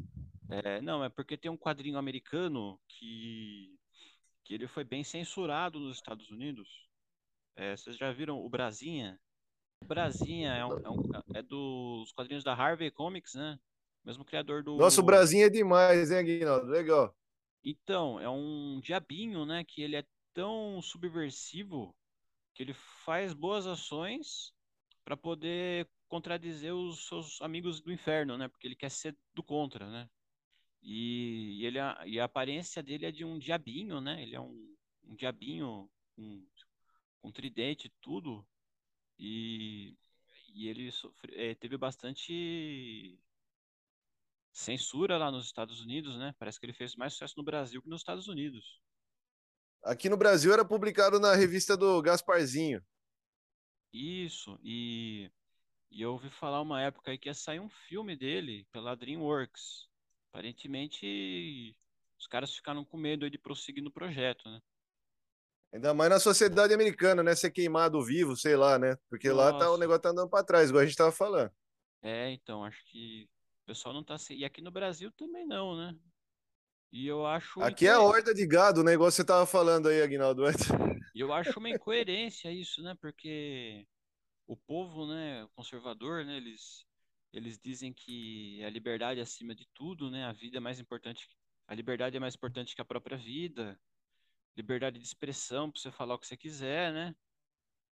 É, não, é porque tem um quadrinho americano que, que ele foi bem censurado nos Estados Unidos. É, vocês já viram o Brasinha? O Brasinha é, um- é um- é dos quadrinhos da Harvey Comics, né? Mesmo criador do. Nosso Brasinho é demais, hein, Aguinaldo? Legal. Então, é um diabinho, né? Que ele é tão subversivo que ele faz boas ações para poder contradizer os seus amigos do inferno, né? Porque ele quer ser do contra, né? E, e ele, a- e a aparência dele é de um diabinho, né? Ele é um, um diabinho com, com tridente e tudo. E, e ele sofre, eh, teve bastante censura lá nos Estados Unidos, né? Parece que ele fez mais sucesso no Brasil que nos Estados Unidos. Aqui no Brasil era publicado na revista do Gasparzinho. Isso, e, e eu ouvi falar uma época aí que ia sair um filme dele pela DreamWorks. Aparentemente, os caras ficaram com medo de prosseguir no projeto, né? Ainda mais na sociedade americana, né? Ser queimado vivo, sei lá, né? Porque lá tá, o Nossa. negócio tá andando pra trás, igual a gente tava falando. É, então, acho que o pessoal não tá... E aqui no Brasil também não, né? E eu acho... Aqui é a horda de gado, né? Igual você tava falando aí, Aguinaldo. E eu acho uma incoerência isso, né? Porque o povo, né, conservador, né, eles, eles dizem que a liberdade é acima de tudo, né? A vida é mais importante, a liberdade é mais importante que a própria vida. Liberdade de expressão para você falar o que você quiser, né?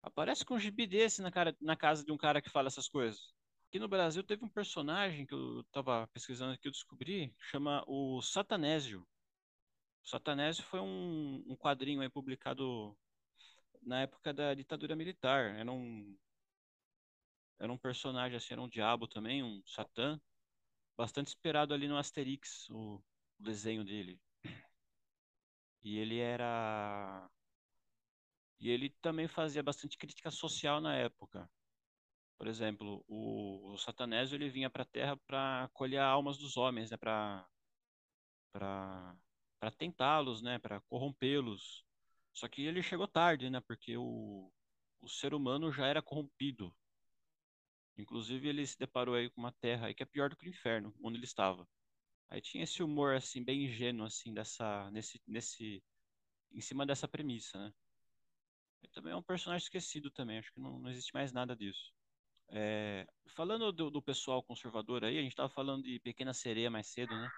Aparece com um gibi desse na, cara, na casa de um cara que fala essas coisas. Aqui no Brasil teve um personagem que eu tava pesquisando aqui, eu descobri, chama o Satanésio. O Satanésio foi um, um quadrinho aí publicado na época da ditadura militar. Era um, era um personagem assim, era um diabo também, um satã, bastante esperado ali no Asterix, o, o desenho dele. E ele era. E ele também fazia bastante crítica social na época. Por exemplo, o, o Satanésio ele vinha para a Terra para colher almas dos homens, né? Para para tentá-los, né? Para corrompê-los. Só que ele chegou tarde, né? Porque o, o ser humano já era corrompido. Inclusive ele se deparou aí com uma Terra aí que é pior do que o inferno, onde ele estava. Aí tinha esse humor assim bem ingênuo assim dessa nesse nesse em cima dessa premissa, né? Ele também é um personagem esquecido também, acho que não, não existe mais nada disso. É, falando do, do pessoal conservador aí, a gente estava falando de Pequena Sereia mais cedo, né?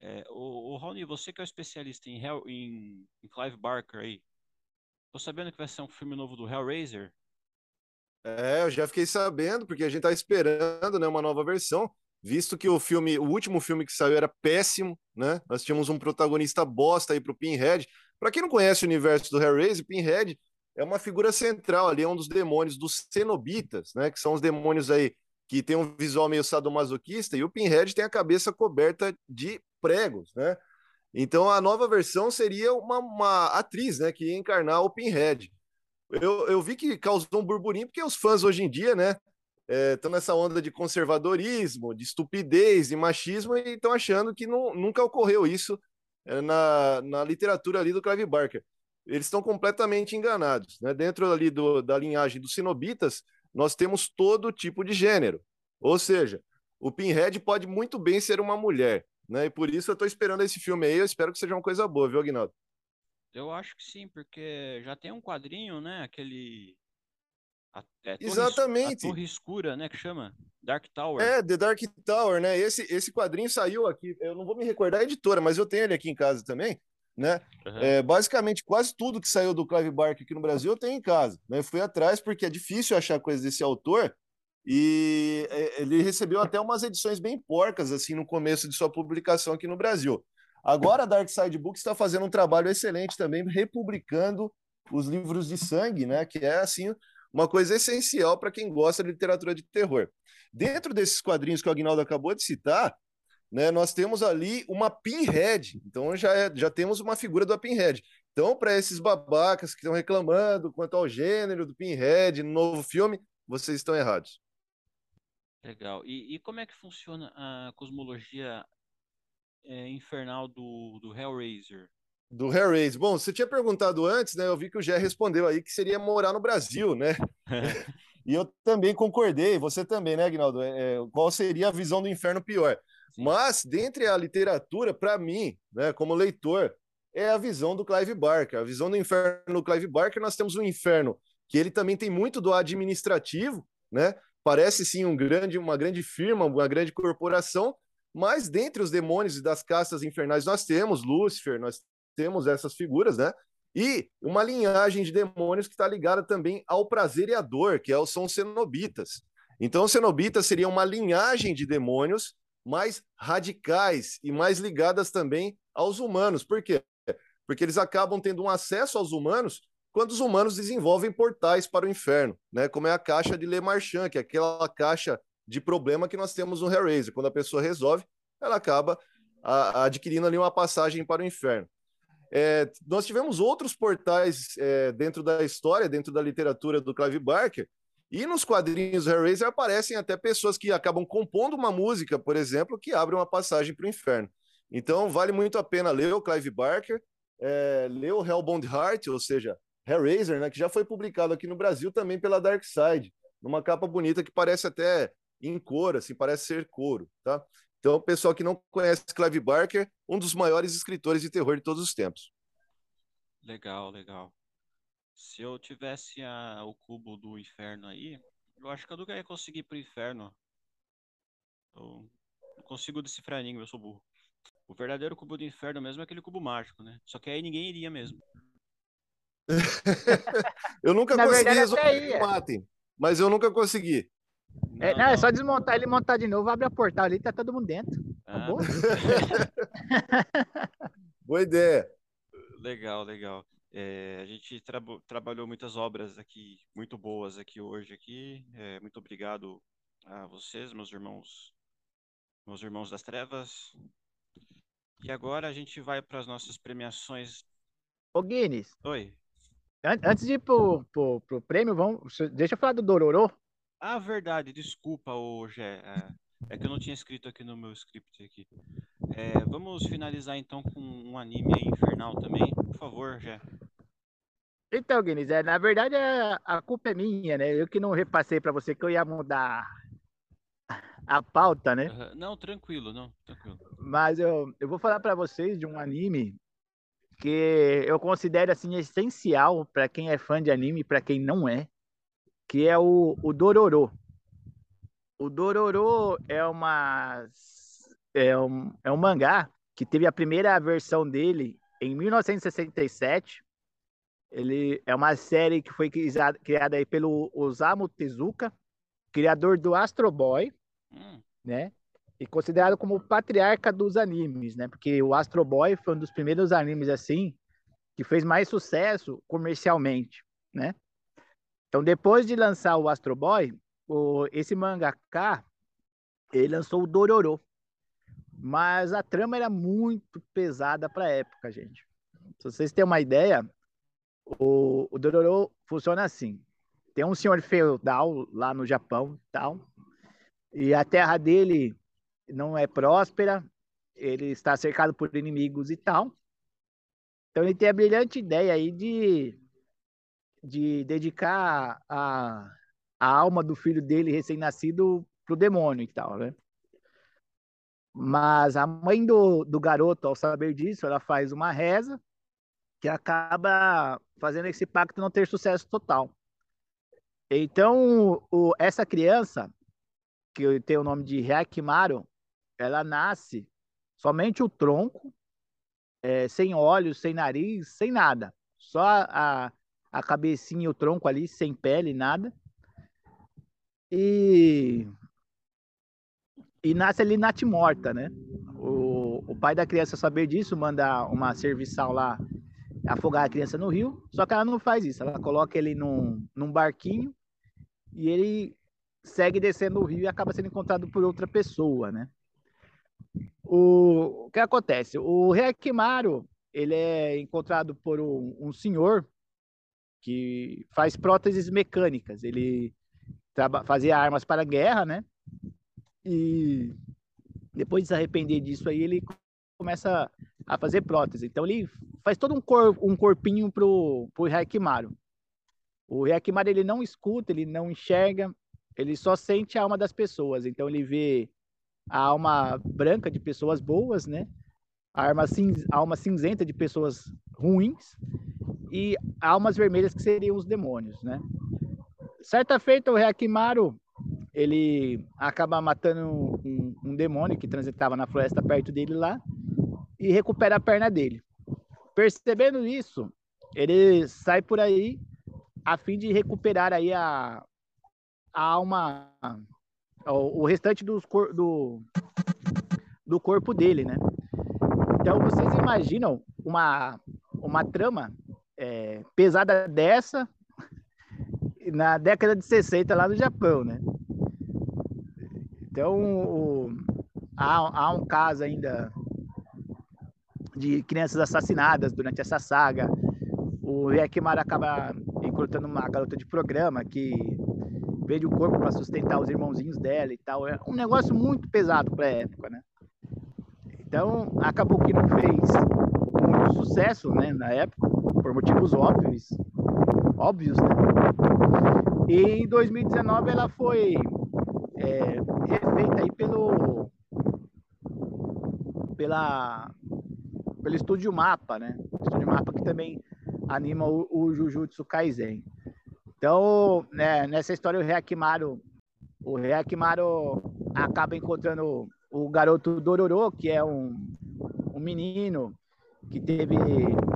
É, o, o você que é o especialista em, Hell, em, em Clive Barker aí, tô sabendo que vai ser um filme novo do Hellraiser? É, eu já fiquei sabendo, porque a gente tá esperando, né, uma nova versão, visto que o filme, o último filme que saiu era péssimo, né? Nós tínhamos um protagonista bosta aí pro Pinhead. Pra quem não conhece o universo do Hellraiser, Pinhead é uma figura central ali, é um dos demônios dos cenobitas, né? Que são os demônios aí que tem um visual meio sadomasoquista, e o Pinhead tem a cabeça coberta de pregos, né? Então a nova versão seria uma, uma atriz, né, que ia encarnar o Pinhead. Eu, eu vi que causou um burburinho, porque os fãs hoje em dia, né, estão é, nessa onda de conservadorismo, de estupidez e machismo, e estão achando que não, nunca ocorreu isso é, na, na literatura ali do Clive Barker. Eles estão completamente enganados. Né? Dentro ali do, da linhagem dos cenobitas, nós temos todo tipo de gênero. Ou seja, o Pinhead pode muito bem ser uma mulher. Né? E por isso eu estou esperando esse filme aí, eu espero que seja uma coisa boa, viu, Aguinaldo? Eu acho que sim, porque já tem um quadrinho, né? Aquele. É, Exatamente. A Torre Escura, né? Que chama Dark Tower. É, The Dark Tower, né? Esse, esse quadrinho saiu aqui. Eu não vou me recordar a editora, mas eu tenho ele aqui em casa também. Né? Uhum. É, basicamente, quase tudo que saiu do Clive Barker aqui no Brasil eu tenho em casa. Né? Eu fui atrás porque é difícil achar coisas desse autor e é, ele recebeu até umas edições bem porcas assim no começo de sua publicação aqui no Brasil. Agora a Dark Side Books está fazendo um trabalho excelente também, republicando os livros de sangue, né? Que é assim uma coisa essencial para quem gosta de literatura de terror. Dentro desses quadrinhos que o Agnaldo acabou de citar, né, nós temos ali uma Pinhead. Então já, é, já temos uma figura do Pinhead. Então, para esses babacas que estão reclamando quanto ao gênero do Pinhead no novo filme, vocês estão errados. Legal. E, e como é que funciona a cosmologia é, infernal do, do Hellraiser? Do Hellraiser. Bom, você tinha perguntado antes, né? Eu vi que o Gé respondeu aí que seria morar no Brasil, né? e eu também concordei, você também, né, Agnaldo? É, é, qual seria a visão do inferno pior? Sim. Mas, dentre a literatura, para mim, né, como leitor, é a visão do Clive Barker. A visão do inferno do Clive Barker, nós temos um inferno que ele também tem muito do administrativo, né? Parece sim um grande, uma grande firma, uma grande corporação, mas dentre os demônios e das castas infernais, nós temos Lúcifer, nós temos essas figuras, né? E uma linhagem de demônios que está ligada também ao prazer e à dor, que é são cenobitas. Então, cenobitas seria uma linhagem de demônios mais radicais e mais ligadas também aos humanos. Por quê? Porque eles acabam tendo um acesso aos humanos quando os humanos desenvolvem portais para o inferno, né? Como é a caixa de Le Marchand, que é aquela caixa de problema que nós temos no Hellraiser. Quando a pessoa resolve, ela acaba adquirindo ali uma passagem para o inferno. É, nós tivemos outros portais é, dentro da história, dentro da literatura do Clive Barker, e nos quadrinhos do Hellraiser aparecem até pessoas que acabam compondo uma música, por exemplo, que abre uma passagem para o inferno. Então, vale muito a pena ler o Clive Barker, é, ler o Hellbound Heart, ou seja, Hellraiser, né, que já foi publicado aqui no Brasil também pela Dark Side, numa capa bonita que parece até em cor, assim, parece ser couro, tá? Então, pessoal que não conhece Clive Barker, um dos maiores escritores de terror de todos os tempos. Legal, legal. Se eu tivesse a, o cubo do inferno aí, eu acho que eu nunca ia conseguir ir pro inferno. Eu não consigo decifrar enigma, eu sou burro. O verdadeiro cubo do inferno mesmo é aquele cubo mágico, né? Só que aí ninguém iria mesmo. eu nunca Na consegui resolver que matem, mas eu nunca consegui. É, não, não, é só desmontar ele montar de novo, abre a portal ali, tá todo mundo dentro. Ah. Boa ideia. Legal, legal. É, a gente tra trabalhou muitas obras aqui, muito boas aqui hoje aqui. É, muito obrigado a vocês, meus irmãos, meus irmãos das trevas. E agora a gente vai para as nossas premiações. Ô Guinness. Oi. Antes de ir pro, pro, pro prêmio, vamos, deixa eu falar do Dororô. Ah, verdade, desculpa, hoje é, é, que eu não tinha escrito aqui no meu script aqui. É, vamos finalizar então com um anime infernal também, por favor, Jé. Então, Guinness, é, na verdade a, a culpa é minha, né? Eu que não repassei para você que eu ia mudar a pauta, né? Uhum. Não, tranquilo, não, tranquilo. Mas eu, eu vou falar para vocês de um anime que eu considero assim essencial para quem é fã de anime e para quem não é, que é o, o Dororo. O Dororo é uma é um, é um mangá que teve a primeira versão dele em 1967. Ele é uma série que foi criada, criada aí pelo Osamu Tezuka, criador do Astro Boy, hum. né? E considerado como o patriarca dos animes, né? Porque o Astro Boy foi um dos primeiros animes assim que fez mais sucesso comercialmente, né? Então, depois de lançar o Astro Boy, o, esse mangaká, ele lançou o Dororo. Mas a trama era muito pesada para a época, gente. Se vocês terem uma ideia, o, o Dororo funciona assim. Tem um senhor feudal lá no Japão, tal, e a terra dele não é próspera, ele está cercado por inimigos e tal. Então ele tem a brilhante ideia aí de, de dedicar a, a alma do filho dele recém-nascido pro demônio e tal, né? Mas a mãe do, do garoto, ao saber disso, ela faz uma reza que acaba fazendo esse pacto não ter sucesso total. Então, o, essa criança, que tem o nome de Hyakimaru, ela nasce somente o tronco, é, sem olhos, sem nariz, sem nada. Só a, a cabecinha e o tronco ali, sem pele, nada. E, e nasce ali natimorta, né? O, o pai da criança saber disso, manda uma serviçal lá afogar a criança no rio, só que ela não faz isso, ela coloca ele num, num barquinho e ele segue descendo o rio e acaba sendo encontrado por outra pessoa, né? O, o que acontece? O Rekimaru, ele é encontrado por um, um senhor que faz próteses mecânicas. Ele fazia armas para a guerra, né? E depois de se arrepender disso aí, ele começa a fazer prótese. Então ele faz todo um, cor, um corpinho pro, pro Rekimaru. O Rekimaru ele não escuta, ele não enxerga, ele só sente a alma das pessoas. Então ele vê a alma branca de pessoas boas, né? A alma, cinzenta de pessoas ruins e almas vermelhas que seriam os demônios, né? Certa feita, o Reakimaru, ele acaba matando um, um, demônio que transitava na floresta perto dele lá e recupera a perna dele. Percebendo isso, ele sai por aí a fim de recuperar aí a, a alma o, o restante dos do, do corpo dele, né? Então vocês imaginam uma, uma trama é, pesada dessa na década de 60 lá no Japão, né? Então o, há, há um caso ainda de crianças assassinadas durante essa saga. O Rekimaru acaba encontrando uma garota de programa que vende o corpo para sustentar os irmãozinhos dela e tal. É um negócio muito pesado para a época, né? Então, acabou que não fez muito sucesso, né, na época, por motivos óbvios, óbvios, né? E em 2019 ela foi é, refeita aí pelo pela pelo Estúdio Mapa, né? Estúdio Mapa que também anima o, o Jujutsu Kaisen. Então, né, nessa história, o Reakimaru, o Reakimaru acaba encontrando o garoto Dororo, que é um, um menino que teve,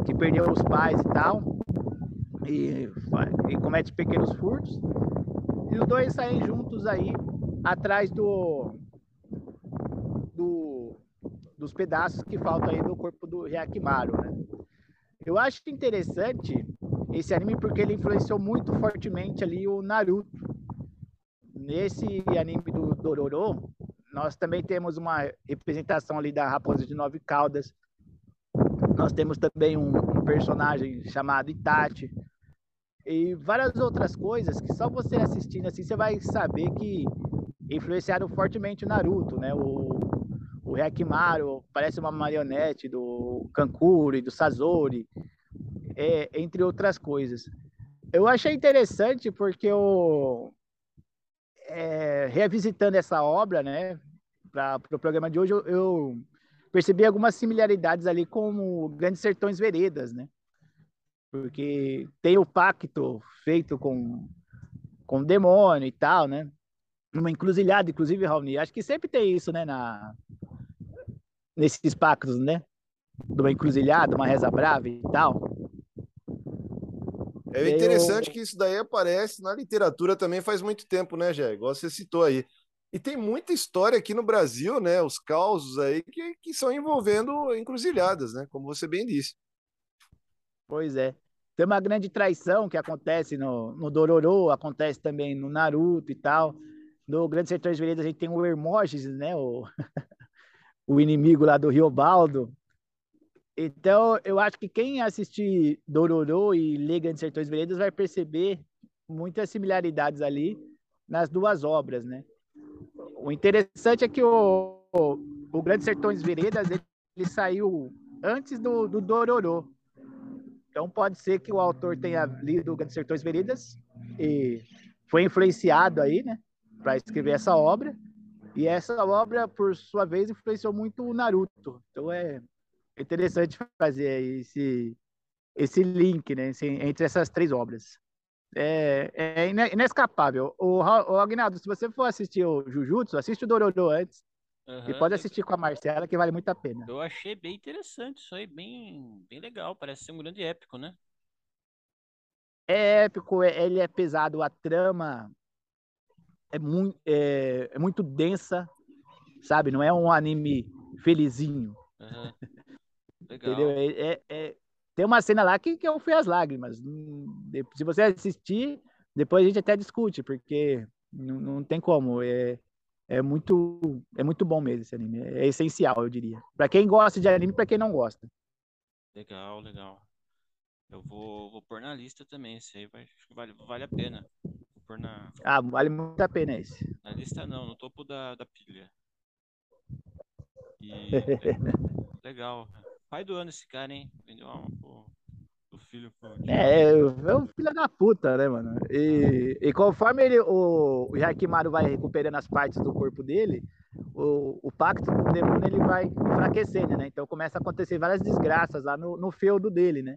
que perdeu os pais e tal, e, e comete pequenos furtos. E os dois saem juntos aí, atrás do, do dos pedaços que faltam aí do corpo do Reakimaru, né? Eu acho interessante esse anime porque ele influenciou muito fortemente ali o Naruto. Nesse anime do Dororo, nós também temos uma representação ali da Raposa de Nove Caudas. Nós temos também um, um personagem chamado Itachi. E várias outras coisas que só você assistindo assim, você vai saber que influenciaram fortemente o Naruto, né? O, o Rekimaru parece uma marionete do Kankuro e do Sazori é, entre outras coisas. Eu achei interessante porque eu, é, revisitando essa obra, né, para o pro programa de hoje, eu, eu, percebi algumas similaridades ali com o Grandes Sertões Veredas, né? Porque tem o pacto feito com, com o demônio e tal, né? Uma encruzilhada, inclusive, Raoni. Acho que sempre tem isso, né? Na, nesses pactos, né? De uma encruzilhada, uma reza brava e tal. É interessante que isso daí aparece na literatura também faz muito tempo, né, Jé? Igual você citou aí. E tem muita história aqui no Brasil, né? Os causos aí que, que são envolvendo encruzilhadas, né? Como você bem disse. Pois é. tem uma grande traição que acontece no, no Dororo, acontece também no Naruto e tal. No Grande Sertões Veredas a gente tem o Hermógenes, né? O, o inimigo lá do Riobaldo. Então, eu acho que quem assistir Dororo e ler Grande Sertões Veredas vai perceber muitas similaridades ali nas duas obras, né? O interessante é que o, o, o Grande Sertões Veredas ele, ele saiu antes do, do Dororo. Então pode ser que o autor tenha lido Grandes Sertões Veredas e foi influenciado aí, né, para escrever essa obra. E essa obra, por sua vez, influenciou muito o Naruto. Então é interessante fazer esse esse link, né, entre essas três obras. É, é inescapável. O, o Agnaldo, se você for assistir o Jujutsu, assiste o Dororo antes. Uhum, e pode assistir com a Marcela, que vale muito a pena. Eu achei bem interessante isso aí, bem, bem legal. Parece ser um grande épico, né? É épico, é, ele é pesado, a trama é muito, é, é muito densa, sabe? Não é um anime felizinho. Uhum. Legal. Entendeu? É, é, é, tem uma cena lá que, que eu fui às lágrimas. Se você assistir, depois a gente até discute, porque não, não tem como. É, é muito é muito bom mesmo esse anime. É essencial, eu diria. Para quem gosta de anime, para quem não gosta. Legal, legal. Eu vou, vou pôr na lista também, esse aí vai, vale, vale a pena. Vou pôr na... Ah, vale muito a pena esse. Na lista não, no topo da, da pilha. E, legal. Pai do ano esse cara, hein? Vendeu uma, pô, do filho. Pô, é, é um filho da puta, né, mano? E, e conforme ele, o, o vai recuperando as partes do corpo dele, o, o pacto do demônio ele vai enfraquecendo, né? Então começa a acontecer várias desgraças lá no, no feudo dele, né?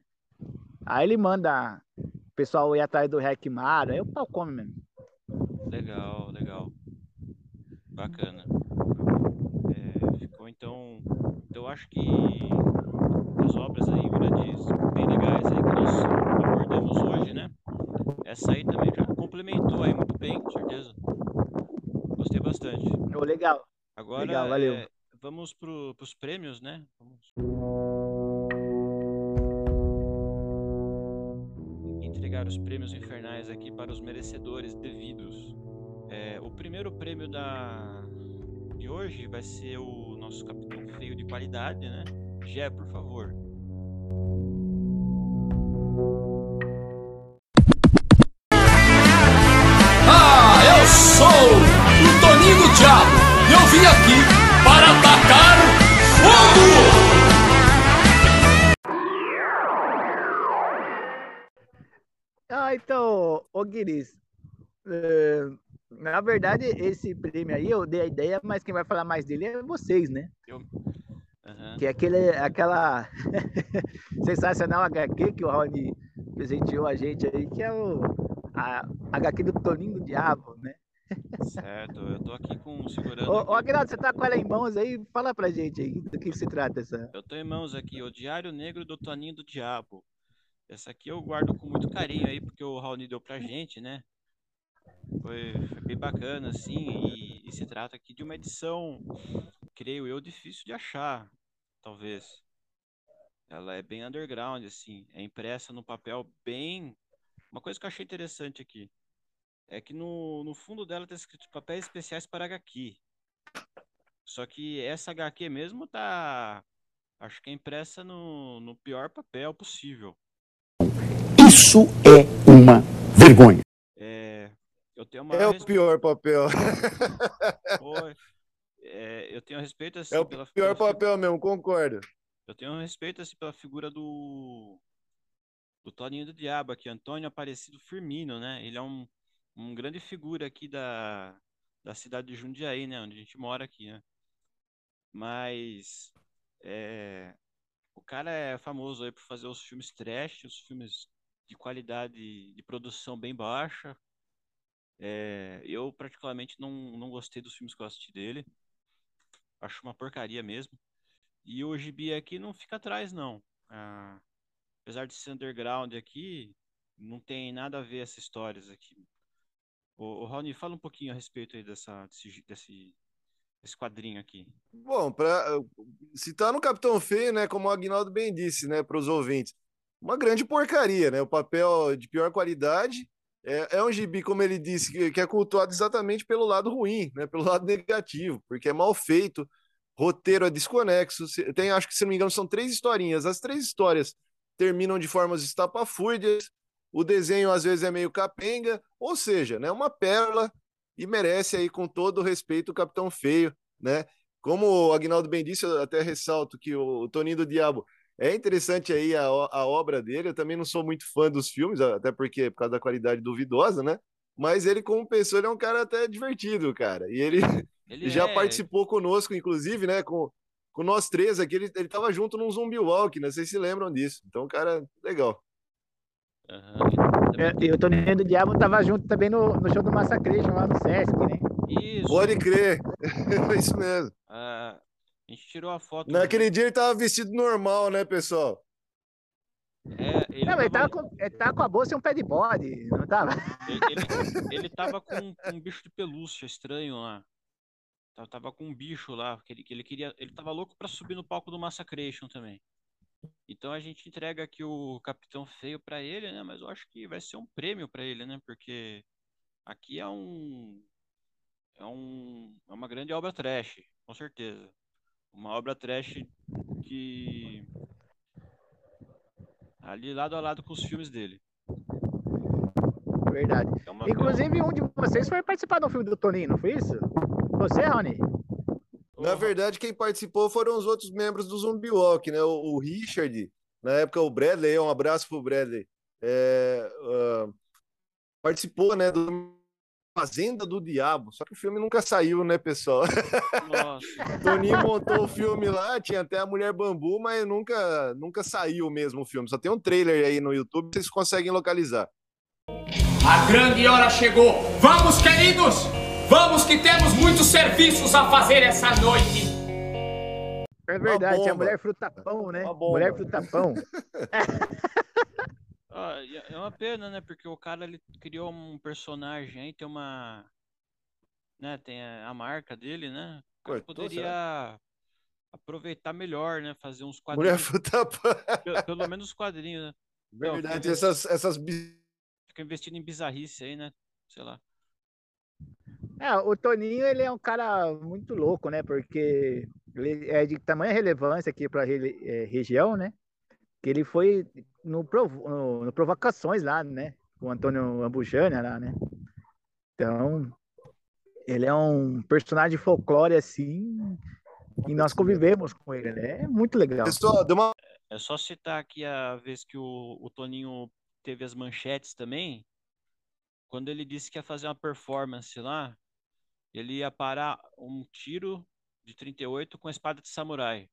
Aí ele manda o pessoal ir atrás do Yakimaru, aí o pau come mesmo. Legal, legal. Bacana. É, ficou então. Eu acho que as obras aí grandes, bem legais aí que nós abordamos hoje, né? Essa aí também já complementou aí muito bem, com certeza. Gostei bastante. Oh, legal. Agora, legal, valeu. É, vamos para os prêmios, né? Vamos... Entregar os prêmios infernais aqui para os merecedores devidos. É, o primeiro prêmio da de hoje vai ser o nosso capitão feio de qualidade, né? Gé, por favor. Ah, eu sou o Toninho do Diabo e eu vim aqui para atacar fogo! Ah, então, ô Guiris, é, na verdade, esse prêmio aí eu dei a ideia, mas quem vai falar mais dele é vocês, né? Eu... Uhum. Que é aquele, aquela sensacional HQ que o Rony presenteou a gente aí, que é o a HQ do Toninho do Diabo, né? Certo, eu tô aqui com segurando. Ô, ô Aguinaldo, você tá com ela em mãos aí? Fala pra gente aí do que se trata essa. Eu tô em mãos aqui, o Diário Negro do Toninho do Diabo. Essa aqui eu guardo com muito carinho aí, porque o Raoni deu pra gente, né? Foi, foi bem bacana, assim, e, e se trata aqui de uma edição creio eu, difícil de achar, talvez. Ela é bem underground, assim, é impressa no papel bem. Uma coisa que eu achei interessante aqui é que no, no fundo dela tá escrito papéis especiais para HQ. Só que essa HQ mesmo tá. Acho que é impressa no, no pior papel possível. Isso é uma vergonha. É, eu tenho uma é o pior papel. Foi. É, eu tenho respeito assim. É o pela, pior papel mesmo, concordo. Eu tenho respeito assim pela figura do do Toninho do Diabo aqui, Antônio Aparecido Firmino, né? Ele é um, um grande figura aqui da, da cidade de Jundiaí, né? Onde a gente mora aqui, né? Mas é, o cara é famoso aí por fazer os filmes trash, os filmes de qualidade de produção bem baixa. É, eu particularmente não, não gostei dos filmes que eu assisti dele. Acho uma porcaria mesmo. E o gibi aqui não fica atrás, não. Ah, apesar de ser underground aqui, não tem nada a ver essas histórias aqui. O, o Rony, fala um pouquinho a respeito aí dessa, desse, desse, desse quadrinho aqui. Bom, para se tá no Capitão Feio, né, como o Agnaldo bem disse, né, para os ouvintes, uma grande porcaria, né? O papel de pior qualidade. É, é um gibi, como ele disse, que, que é cultuado exatamente pelo lado ruim, né? Pelo lado negativo, porque é mal feito, roteiro é desconexo. Tem, acho que, se não me engano, são três historinhas. As três histórias terminam de formas estapafúrdias, o desenho às vezes é meio capenga, ou seja, né? Uma pérola e merece aí, com todo o respeito, o Capitão Feio, né? Como o Agnaldo bem disse, eu até ressalto que o Toninho do Diabo é interessante aí a, a obra dele. Eu também não sou muito fã dos filmes, até porque por causa da qualidade duvidosa, né? Mas ele, como pessoa, ele é um cara até divertido, cara. E ele, Ele já é- participou conosco, inclusive, né? Com, com nós três aqui. Ele, ele tava junto num Zumbi Walk, né? Vocês se lembram disso. Então, cara, legal. É, E o Toninho do Diabo tava junto também no, no show do Massacration lá no Sesc, né? Isso. Pode crer. Isso mesmo. Ah, a gente tirou a foto. Naquele dia ele tava vestido normal, né, pessoal? É, ele não, mas ele tava- tava, com, ele tava com a bolsa e um pé de bode, não tava? Ele, ele, ele tava com, um bicho de pelúcia estranho lá. Tava, tava com um bicho lá, que ele, que ele queria. Ele tava louco pra subir no palco do Massacration também. Então a gente entrega aqui o Capitão Feio pra ele, né? Mas eu acho que vai ser um prêmio pra ele, né? Porque aqui é um. É um. É uma grande obra trash, com certeza. Uma obra trash que. Ali lado a lado com os filmes dele. Verdade. É uma- Inclusive, um de vocês foi participar do filme do Toninho, não foi isso? Você, Rony? Na verdade, quem participou foram os outros membros do Zumbi Walk, né? O, o Richard, na época o Bradley, um abraço pro Bradley, é, ah, participou, né, do Fazenda do Diabo, só que o filme nunca saiu, né, pessoal? Nossa. Toninho montou o filme lá, tinha até a Mulher Bambu, mas nunca, nunca saiu mesmo o filme. Só tem um trailer aí no YouTube, vocês conseguem localizar. A grande hora chegou. Vamos, queridos! Vamos que temos muitos serviços a fazer essa noite. É verdade, tinha bomba. Mulher Frutapão, né? Mulher Frutapão. Ah, é é uma pena, né? Porque o cara ele criou um personagem aí, tem uma. Né, tem a, marca dele, né? O cara Cortou, poderia aproveitar melhor, né? Fazer uns Mulher quadrinhos. Frutapão. Pe- Pelo menos os quadrinhos, né? Não, Verdade, fica- essas, essas Fica investindo em bizarrice aí, né? Sei lá. É, o Toninho, ele é um cara muito louco, né? Porque ele é de tamanha relevância aqui para a região, né? Que ele foi no, Provo- no, no Provocações lá, né? Com o Antônio Ambujana lá, né? Então, ele é um personagem de folclore, assim, e nós convivemos com ele, né? É muito legal. Pessoal, deu uma É só citar aqui a vez que o, o Toninho teve as manchetes também. Quando ele disse que ia fazer uma performance lá, ele ia parar um tiro de 38 com a espada de samurai.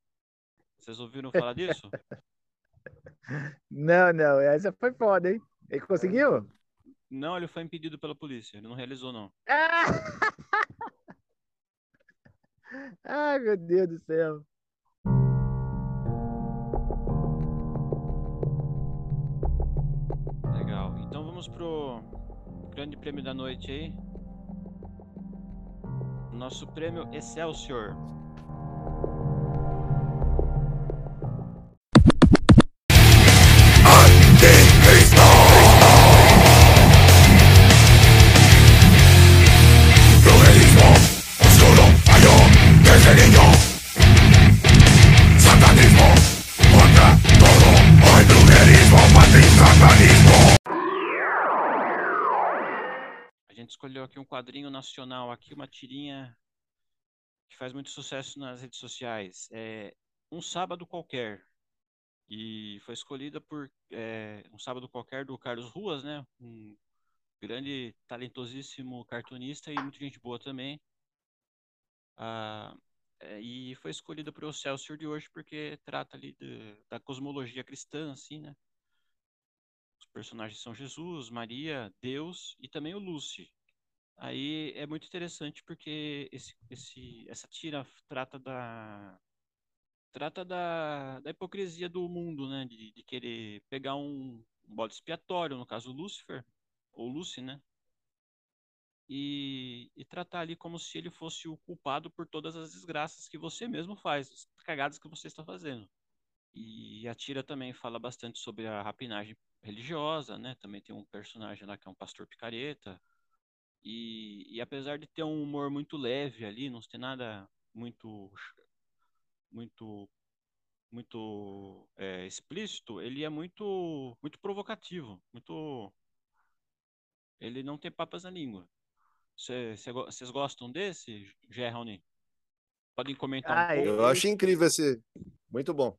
Vocês ouviram falar disso? Não, não, essa foi foda, hein? Ele conseguiu? Não, ele foi impedido pela polícia. Ele não realizou, não. Ai, meu Deus do céu. Legal. Então vamos pro grande prêmio da noite aí. Nosso prêmio Excelsior. Escolheu aqui um quadrinho nacional, aqui uma tirinha que faz muito sucesso nas redes sociais. É Um Sábado Qualquer. E foi escolhida por é, Um Sábado Qualquer do Carlos Ruas, né? Um grande, talentosíssimo cartunista e muita gente boa também. Ah, é, e foi escolhida por o Celsius de hoje porque trata ali de- da cosmologia cristã, assim, né? Os personagens são Jesus, Maria, Deus e também o Lucy. Aí é muito interessante porque esse, esse, essa tira trata da trata da, da hipocrisia do mundo, né? De, de querer pegar um, um bode expiatório, no caso Lúcifer, ou Lucy, né? E, e tratar ali como se ele fosse o culpado por todas as desgraças que você mesmo faz, as cagadas que você está fazendo. E a tira também fala bastante sobre a rapinagem religiosa, né? Também tem um personagem lá que é um pastor picareta. E, e apesar de ter um humor muito leve ali, não tem nada muito muito muito é, explícito, ele é muito muito provocativo, muito ele não tem papas na língua. Vocês gostam desse, Gerrone? Podem comentar ah, um pouco. Eu acho incrível esse. Muito bom.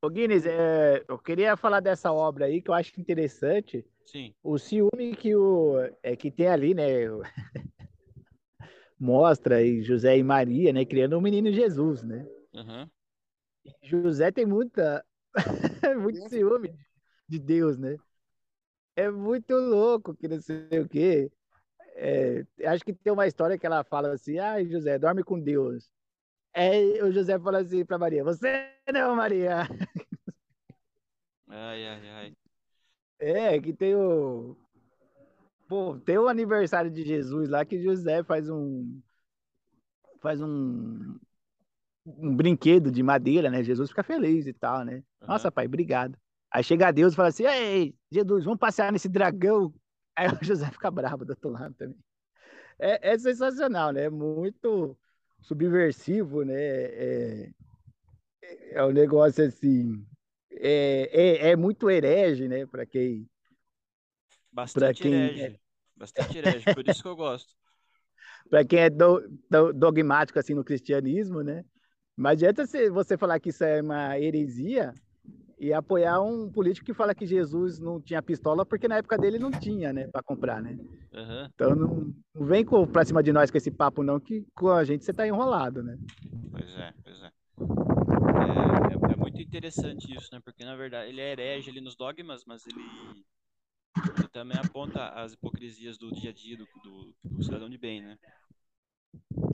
Ô Guinness, é, eu queria falar dessa obra aí que eu acho interessante. Sim. O ciúme que, o, é, que tem ali, né? Mostra aí José e Maria, né? Criando um menino Jesus, né? Uhum. José tem muita, muito ciúme de Deus, né? É muito louco que não sei o quê. É, acho que tem uma história que ela fala assim: ai, ah, José, dorme com Deus. É, o José fala assim para Maria: Você não, Maria. Ai, ai, ai. É, que tem o. Pô, tem o aniversário de Jesus lá que José faz um. Faz um. Um brinquedo de madeira, né? Jesus fica feliz e tal, né? Uhum. Nossa, pai, obrigado. Aí chega Deus e fala assim: Ei, Jesus, vamos passear nesse dragão. Aí o José fica bravo do outro lado também. É, é sensacional, né? É muito subversivo, né? É, é um negócio assim. É, é, é muito herege, né? Para quem. Bastante quem herege. É... Bastante herege, por isso que eu gosto. para quem é do, do, dogmático assim no cristianismo, né? Mas adianta você falar que isso é uma heresia e apoiar um político que fala que Jesus não tinha pistola porque na época dele não tinha, né, para comprar, né? Uhum. Então não, não vem com, pra cima de nós com esse papo não, que com a gente você tá enrolado, né? Pois é, pois é. É, é, é muito interessante isso, né? Porque na verdade ele é herege ali nos dogmas, mas ele, ele também aponta as hipocrisias do dia a dia do, do, do cidadão de bem, né?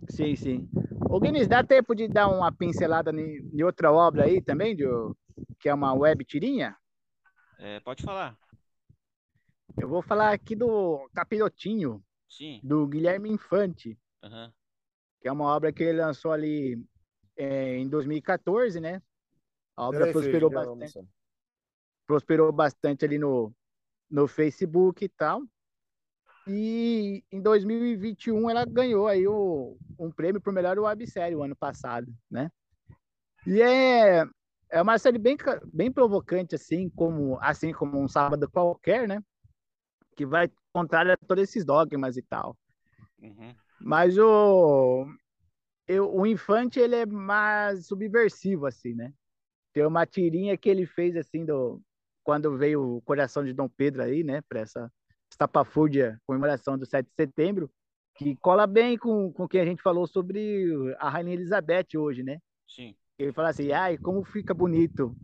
Sim, sim. O Guinness, dá tempo de dar uma pincelada em outra obra aí também, de, que é uma web tirinha? É, pode falar. Eu vou falar aqui do Capirotinho, Sim. do Guilherme Infante, uhum. que é uma obra que ele lançou ali é, em 2014, né? A obra prosperou bastante. Prosperou bastante ali no, no Facebook e tal. E em 2021 ela ganhou aí o, um prêmio por melhor websérie o ano passado, né? E é, é uma série bem, bem provocante, assim como, assim como um sábado qualquer, né? Que vai contrário a todos esses dogmas e tal. Uhum. Mas o, eu, o Infante, ele é mais subversivo, assim, né? Tem uma tirinha que ele fez, assim, do, quando veio o coração de Dom Pedro aí, né? Para essa estapafúrdia comemoração do 7 de setembro, que cola bem com, com o que a gente falou sobre a Rainha Elizabeth hoje, né? Sim. Ele fala assim, ai, como fica bonito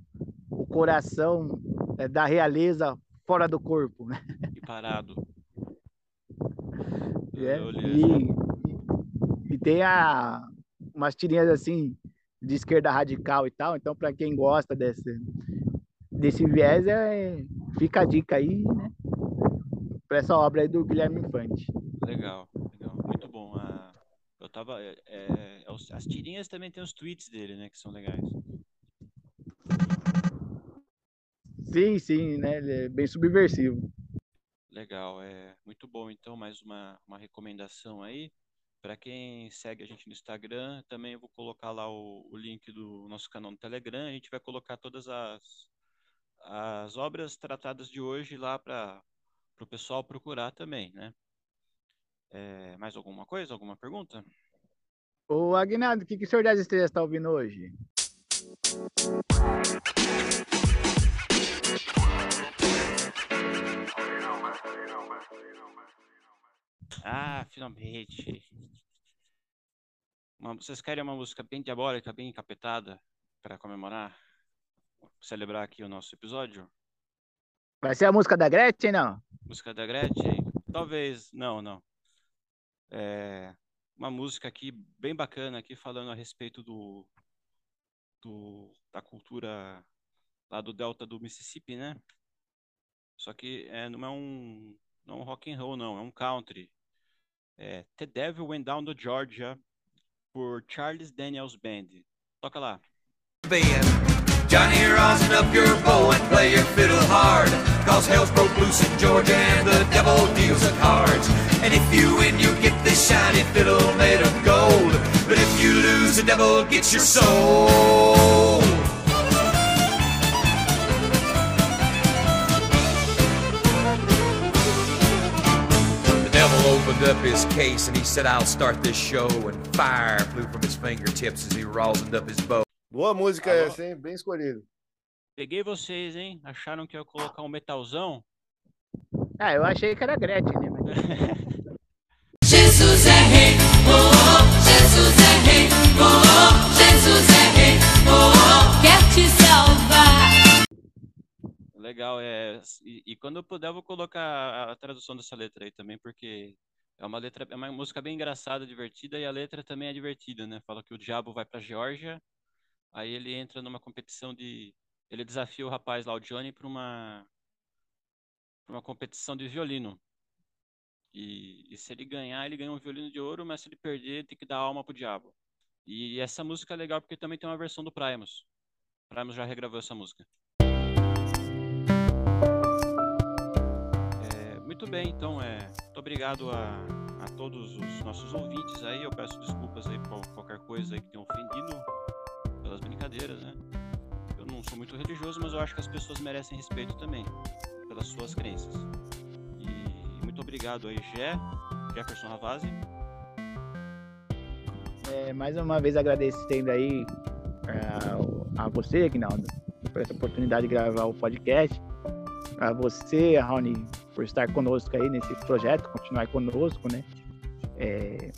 o coração é, da realeza fora do corpo, né? E parado. É, e, e, e, tem a, umas tirinhas assim de esquerda radical e tal, então para quem gosta desse, desse viés, é, fica a dica aí, né? Para essa obra aí do Guilherme Infante. Legal, legal, muito bom. Ah, eu tava. É, é é as tirinhas também tem os tweets dele, né? Que são legais. Sim, sim, né? Ele é bem subversivo. Legal, é muito bom. Então, mais uma, uma recomendação aí. Para quem segue a gente no Instagram, também vou colocar lá o, o link do nosso canal no Telegram. A gente vai colocar todas as, as obras tratadas de hoje lá para o pessoal procurar também, né? É, mais alguma coisa? Alguma pergunta? Ô, Agnaldo, o que, que o Senhor das Estrelas está ouvindo hoje? Ah, finalmente. Uma, vocês querem uma música bem diabólica, bem encapetada para comemorar, celebrar aqui o nosso episódio? Vai ser a música da Gretchen, não? Música da Gretchen? Talvez, não, não. É, uma música aqui bem bacana aqui falando a respeito do, do da cultura lá do delta do Mississippi, né? Só que é, não é um não é um rock and roll não, é um country. É The Devil Went Down to Georgia por Charles Daniels Band. Toca lá. Band. Johnny, rosin up your bow and play your fiddle hard. Cause hell's broke loose in Georgia and the devil deals the cards. And if you win, you get this shiny fiddle made of gold. But if you lose, the devil gets your soul. Up his case and he said, I'll start this show. And fire flew from his fingertips as he rosined up his bow. Boa música essa, hein? Bem escolhido. Peguei vocês, hein? Acharam que eu ia colocar um metalzão? Ah, eu achei que era Gretchen, né? Jesus é rei, oh, oh, Jesus é rei, oh, oh, Jesus é rei, oh, oh, quer te salvar. Legal, é. E, e quando eu puder, eu vou colocar a, a tradução dessa letra aí também, porque é uma letra, é uma música bem engraçada, divertida, e a letra também é divertida, né? Fala que o diabo vai pra Geórgia, aí ele entra numa competição de. Ele desafia o rapaz lá, o Johnny, para uma, pra uma competição de violino. E, e, se ele ganhar, ele ganha um violino de ouro, mas se ele perder, tem que dar alma pro diabo. E essa música é legal porque também tem uma versão do Primus. O Primus já regravou essa música. É, muito bem, então, é, obrigado a, a todos os nossos ouvintes aí. Eu peço desculpas aí por qualquer coisa aí que tenha ofendido pelas brincadeiras, né? Eu não sou muito religioso, mas eu acho que as pessoas merecem respeito também pelas suas crenças. Muito obrigado aí, Jé, Jefferson Ravazzi. É, mais uma vez agradecendo aí a, a você, Aguinaldo, por essa oportunidade de gravar o podcast. A você, Rony, por estar conosco aí nesse projeto, continuar conosco, né? É,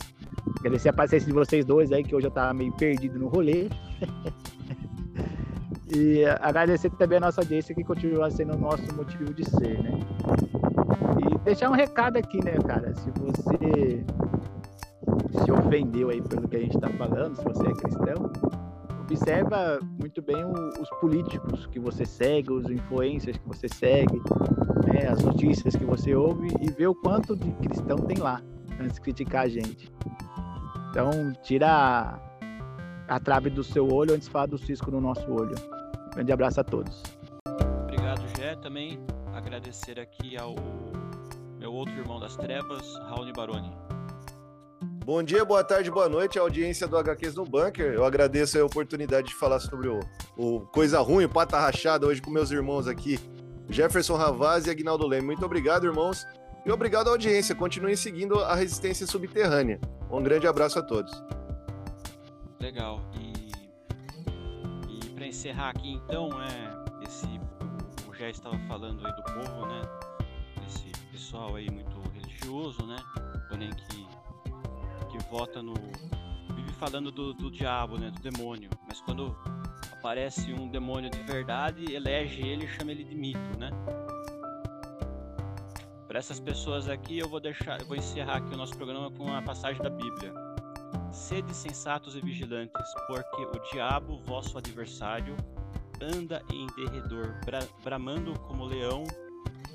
agradecer a paciência de vocês dois aí, que hoje eu tava meio perdido no rolê. e agradecer também a nossa audiência, que continua sendo o nosso motivo de ser, né? E deixar um recado aqui, né, cara? Se você se ofendeu aí pelo que a gente está falando, se você é cristão, observa muito bem o, os políticos que você segue, os influencers que você segue, né, as notícias que você ouve e vê o quanto de cristão tem lá antes de criticar a gente. Então, tira a, a trave do seu olho antes de falar do cisco no nosso olho. grande abraço a todos. Obrigado, Gé. Também agradecer aqui ao meu outro irmão das trevas, Raoni Baroni. Bom dia, boa tarde, boa noite, audiência do HQs no Bunker. Eu agradeço a oportunidade de falar sobre o, o Coisa Ruim, o Pata Rachada, hoje com meus irmãos aqui, Jefferson Ravaz e Agnaldo Leme. Muito obrigado, irmãos. E obrigado à audiência. Continuem seguindo a Resistência Subterrânea. Um grande abraço a todos. Legal. E, e para encerrar aqui, então, é, esse, o já estava falando aí do povo, né? Esse pessoal aí muito religioso, né? Porém que que vota no. vive falando do, do diabo, né? Do demônio. Mas quando aparece um demônio de verdade, elege ele e chama ele de mito, né? Para essas pessoas aqui, eu vou deixar, eu vou encerrar aqui o nosso programa com uma passagem da Bíblia. Sede sensatos e vigilantes, porque o diabo, vosso adversário, anda em derredor, bra bramando como leão,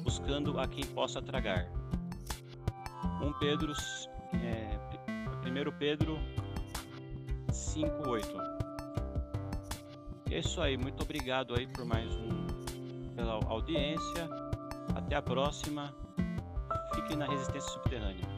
buscando a quem possa tragar. 1 Pedro é, 1 Pedro 5:8. É isso aí, muito obrigado aí por mais um pela audiência. Até a próxima. Fiquem na resistência subterrânea.